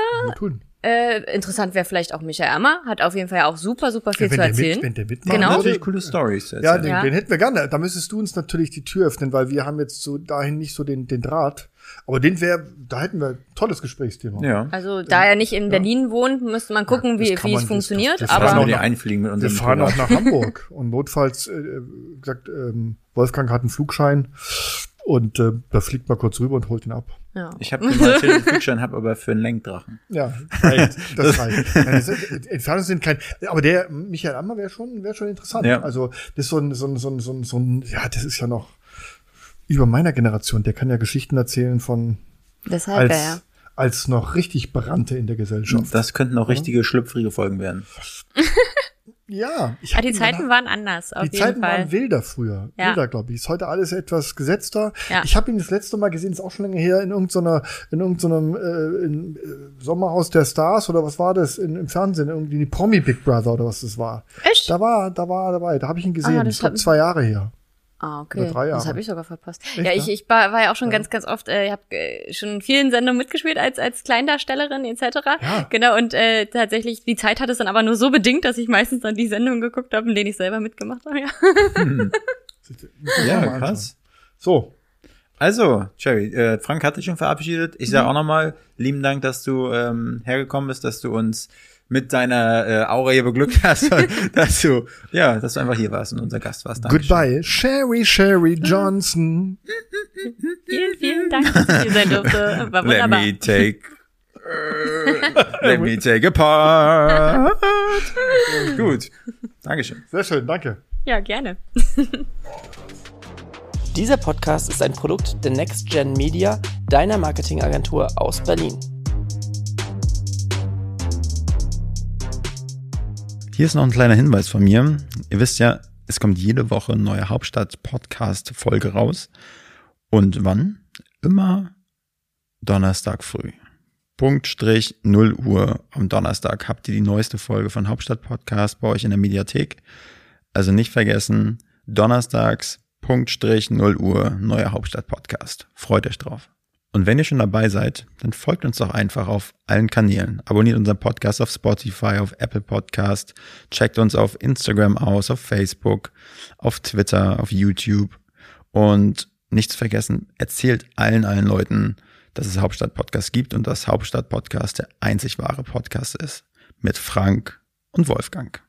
Äh, interessant wäre vielleicht auch Michael Ammer. Hat auf jeden Fall auch super, super viel wenn, zu der erzählen. mit, wenn der mitmacht, Genau. Natürlich coole Stories. Ja, den, Ja. den hätten wir gerne. Da müsstest du uns natürlich die Tür öffnen, weil wir haben jetzt so dahin nicht so den, den Draht. Aber den wäre, da hätten wir ein tolles Gesprächsthema. ja. Also da er nicht in Berlin wohnt, müsste man gucken, wie, wie man- es funktioniert. das- das fahren wir einfliegen mit Wir fahren auch nach Hamburg. Und notfalls, äh, gesagt, ähm, Wolfgang hat einen Flugschein. Und äh, da fliegt man kurz rüber und holt ihn ab. Ja. Ich habe mal den Flugschein, habe aber für einen Lenkdrachen. Ja, reicht. Das reicht. Entfernungen sind kein. Aber der Michael Ammer wäre schon, wäre schon interessant. Ja. Also das ist so ein, so ein, so ein, so ein, so ein, ja, das ist ja noch über meiner Generation. Der kann ja Geschichten erzählen von Deshalb, als ja, ja. als noch richtig Brannte in der Gesellschaft. Das könnten auch richtige schlüpfrige Folgen werden. Ja, ich Ah, hab die Zeiten waren anders, auf Die Zeiten Fall. waren wilder früher. Ja. Wilder, glaube ich. Ist heute alles etwas gesetzter. Ja. Ich habe ihn das letzte Mal gesehen, ist auch schon länger her, in irgendeiner, in irgendeinem äh, in, äh, Sommerhaus der Stars oder was war das in, im Fernsehen, irgendwie die Promi Big Brother oder was das war. Echt? Da war, da war er dabei. Da habe ich ihn gesehen. Ah, das ist zwei Jahre her. Ah, okay. Drei Das Jahre. habe ich sogar verpasst. Echt, ja, ich, ja? ich war, war ja auch schon ganz, ganz oft, äh, ich habe äh, schon in vielen Sendungen mitgespielt als, als Kleindarstellerin etc. Ja. Genau, und äh, tatsächlich, die Zeit hat es dann aber nur so bedingt, dass ich meistens dann die Sendungen geguckt habe, in denen ich selber mitgemacht habe. Ja. Mir Ja, krass. So, Also, Jerry, äh, Frank hat dich schon verabschiedet. Ich Mhm. sage auch nochmal lieben Dank, dass du ähm, hergekommen bist, dass du uns mit deiner äh, Aura hier beglückt hast dass du, ja, dass du einfach hier warst und unser Gast warst. Dankeschön. goodbye. Sherry, Sherry Johnson. vielen, vielen Dank, dass ich hier sein durfte. War Let wunderbar. me take, let me take a part. Gut. Dankeschön. Sehr schön, danke. Ja, gerne. Dieser Podcast ist ein Produkt der Next Gen Media, deiner Marketingagentur aus Berlin. Hier ist noch ein kleiner Hinweis von mir. Ihr wisst ja, es kommt jede Woche eine neue Hauptstadt-Podcast-Folge raus. Und wann? Immer Donnerstag früh. Punkt Strich 0 Uhr am Donnerstag habt ihr die neueste Folge von Hauptstadt Podcast bei euch in der Mediathek. Also nicht vergessen, donnerstags Punkt Strich 0 Uhr neuer Hauptstadt Podcast. Freut euch drauf. Und wenn ihr schon dabei seid, dann folgt uns doch einfach auf allen Kanälen. Abonniert unseren Podcast auf Spotify, auf Apple Podcast, checkt uns auf Instagram aus, auf Facebook, auf Twitter, auf YouTube. Und nicht zu vergessen, erzählt allen, allen Leuten, dass es Hauptstadt Podcast gibt und dass Hauptstadt Podcast der einzig wahre Podcast ist. Mit Frank und Wolfgang.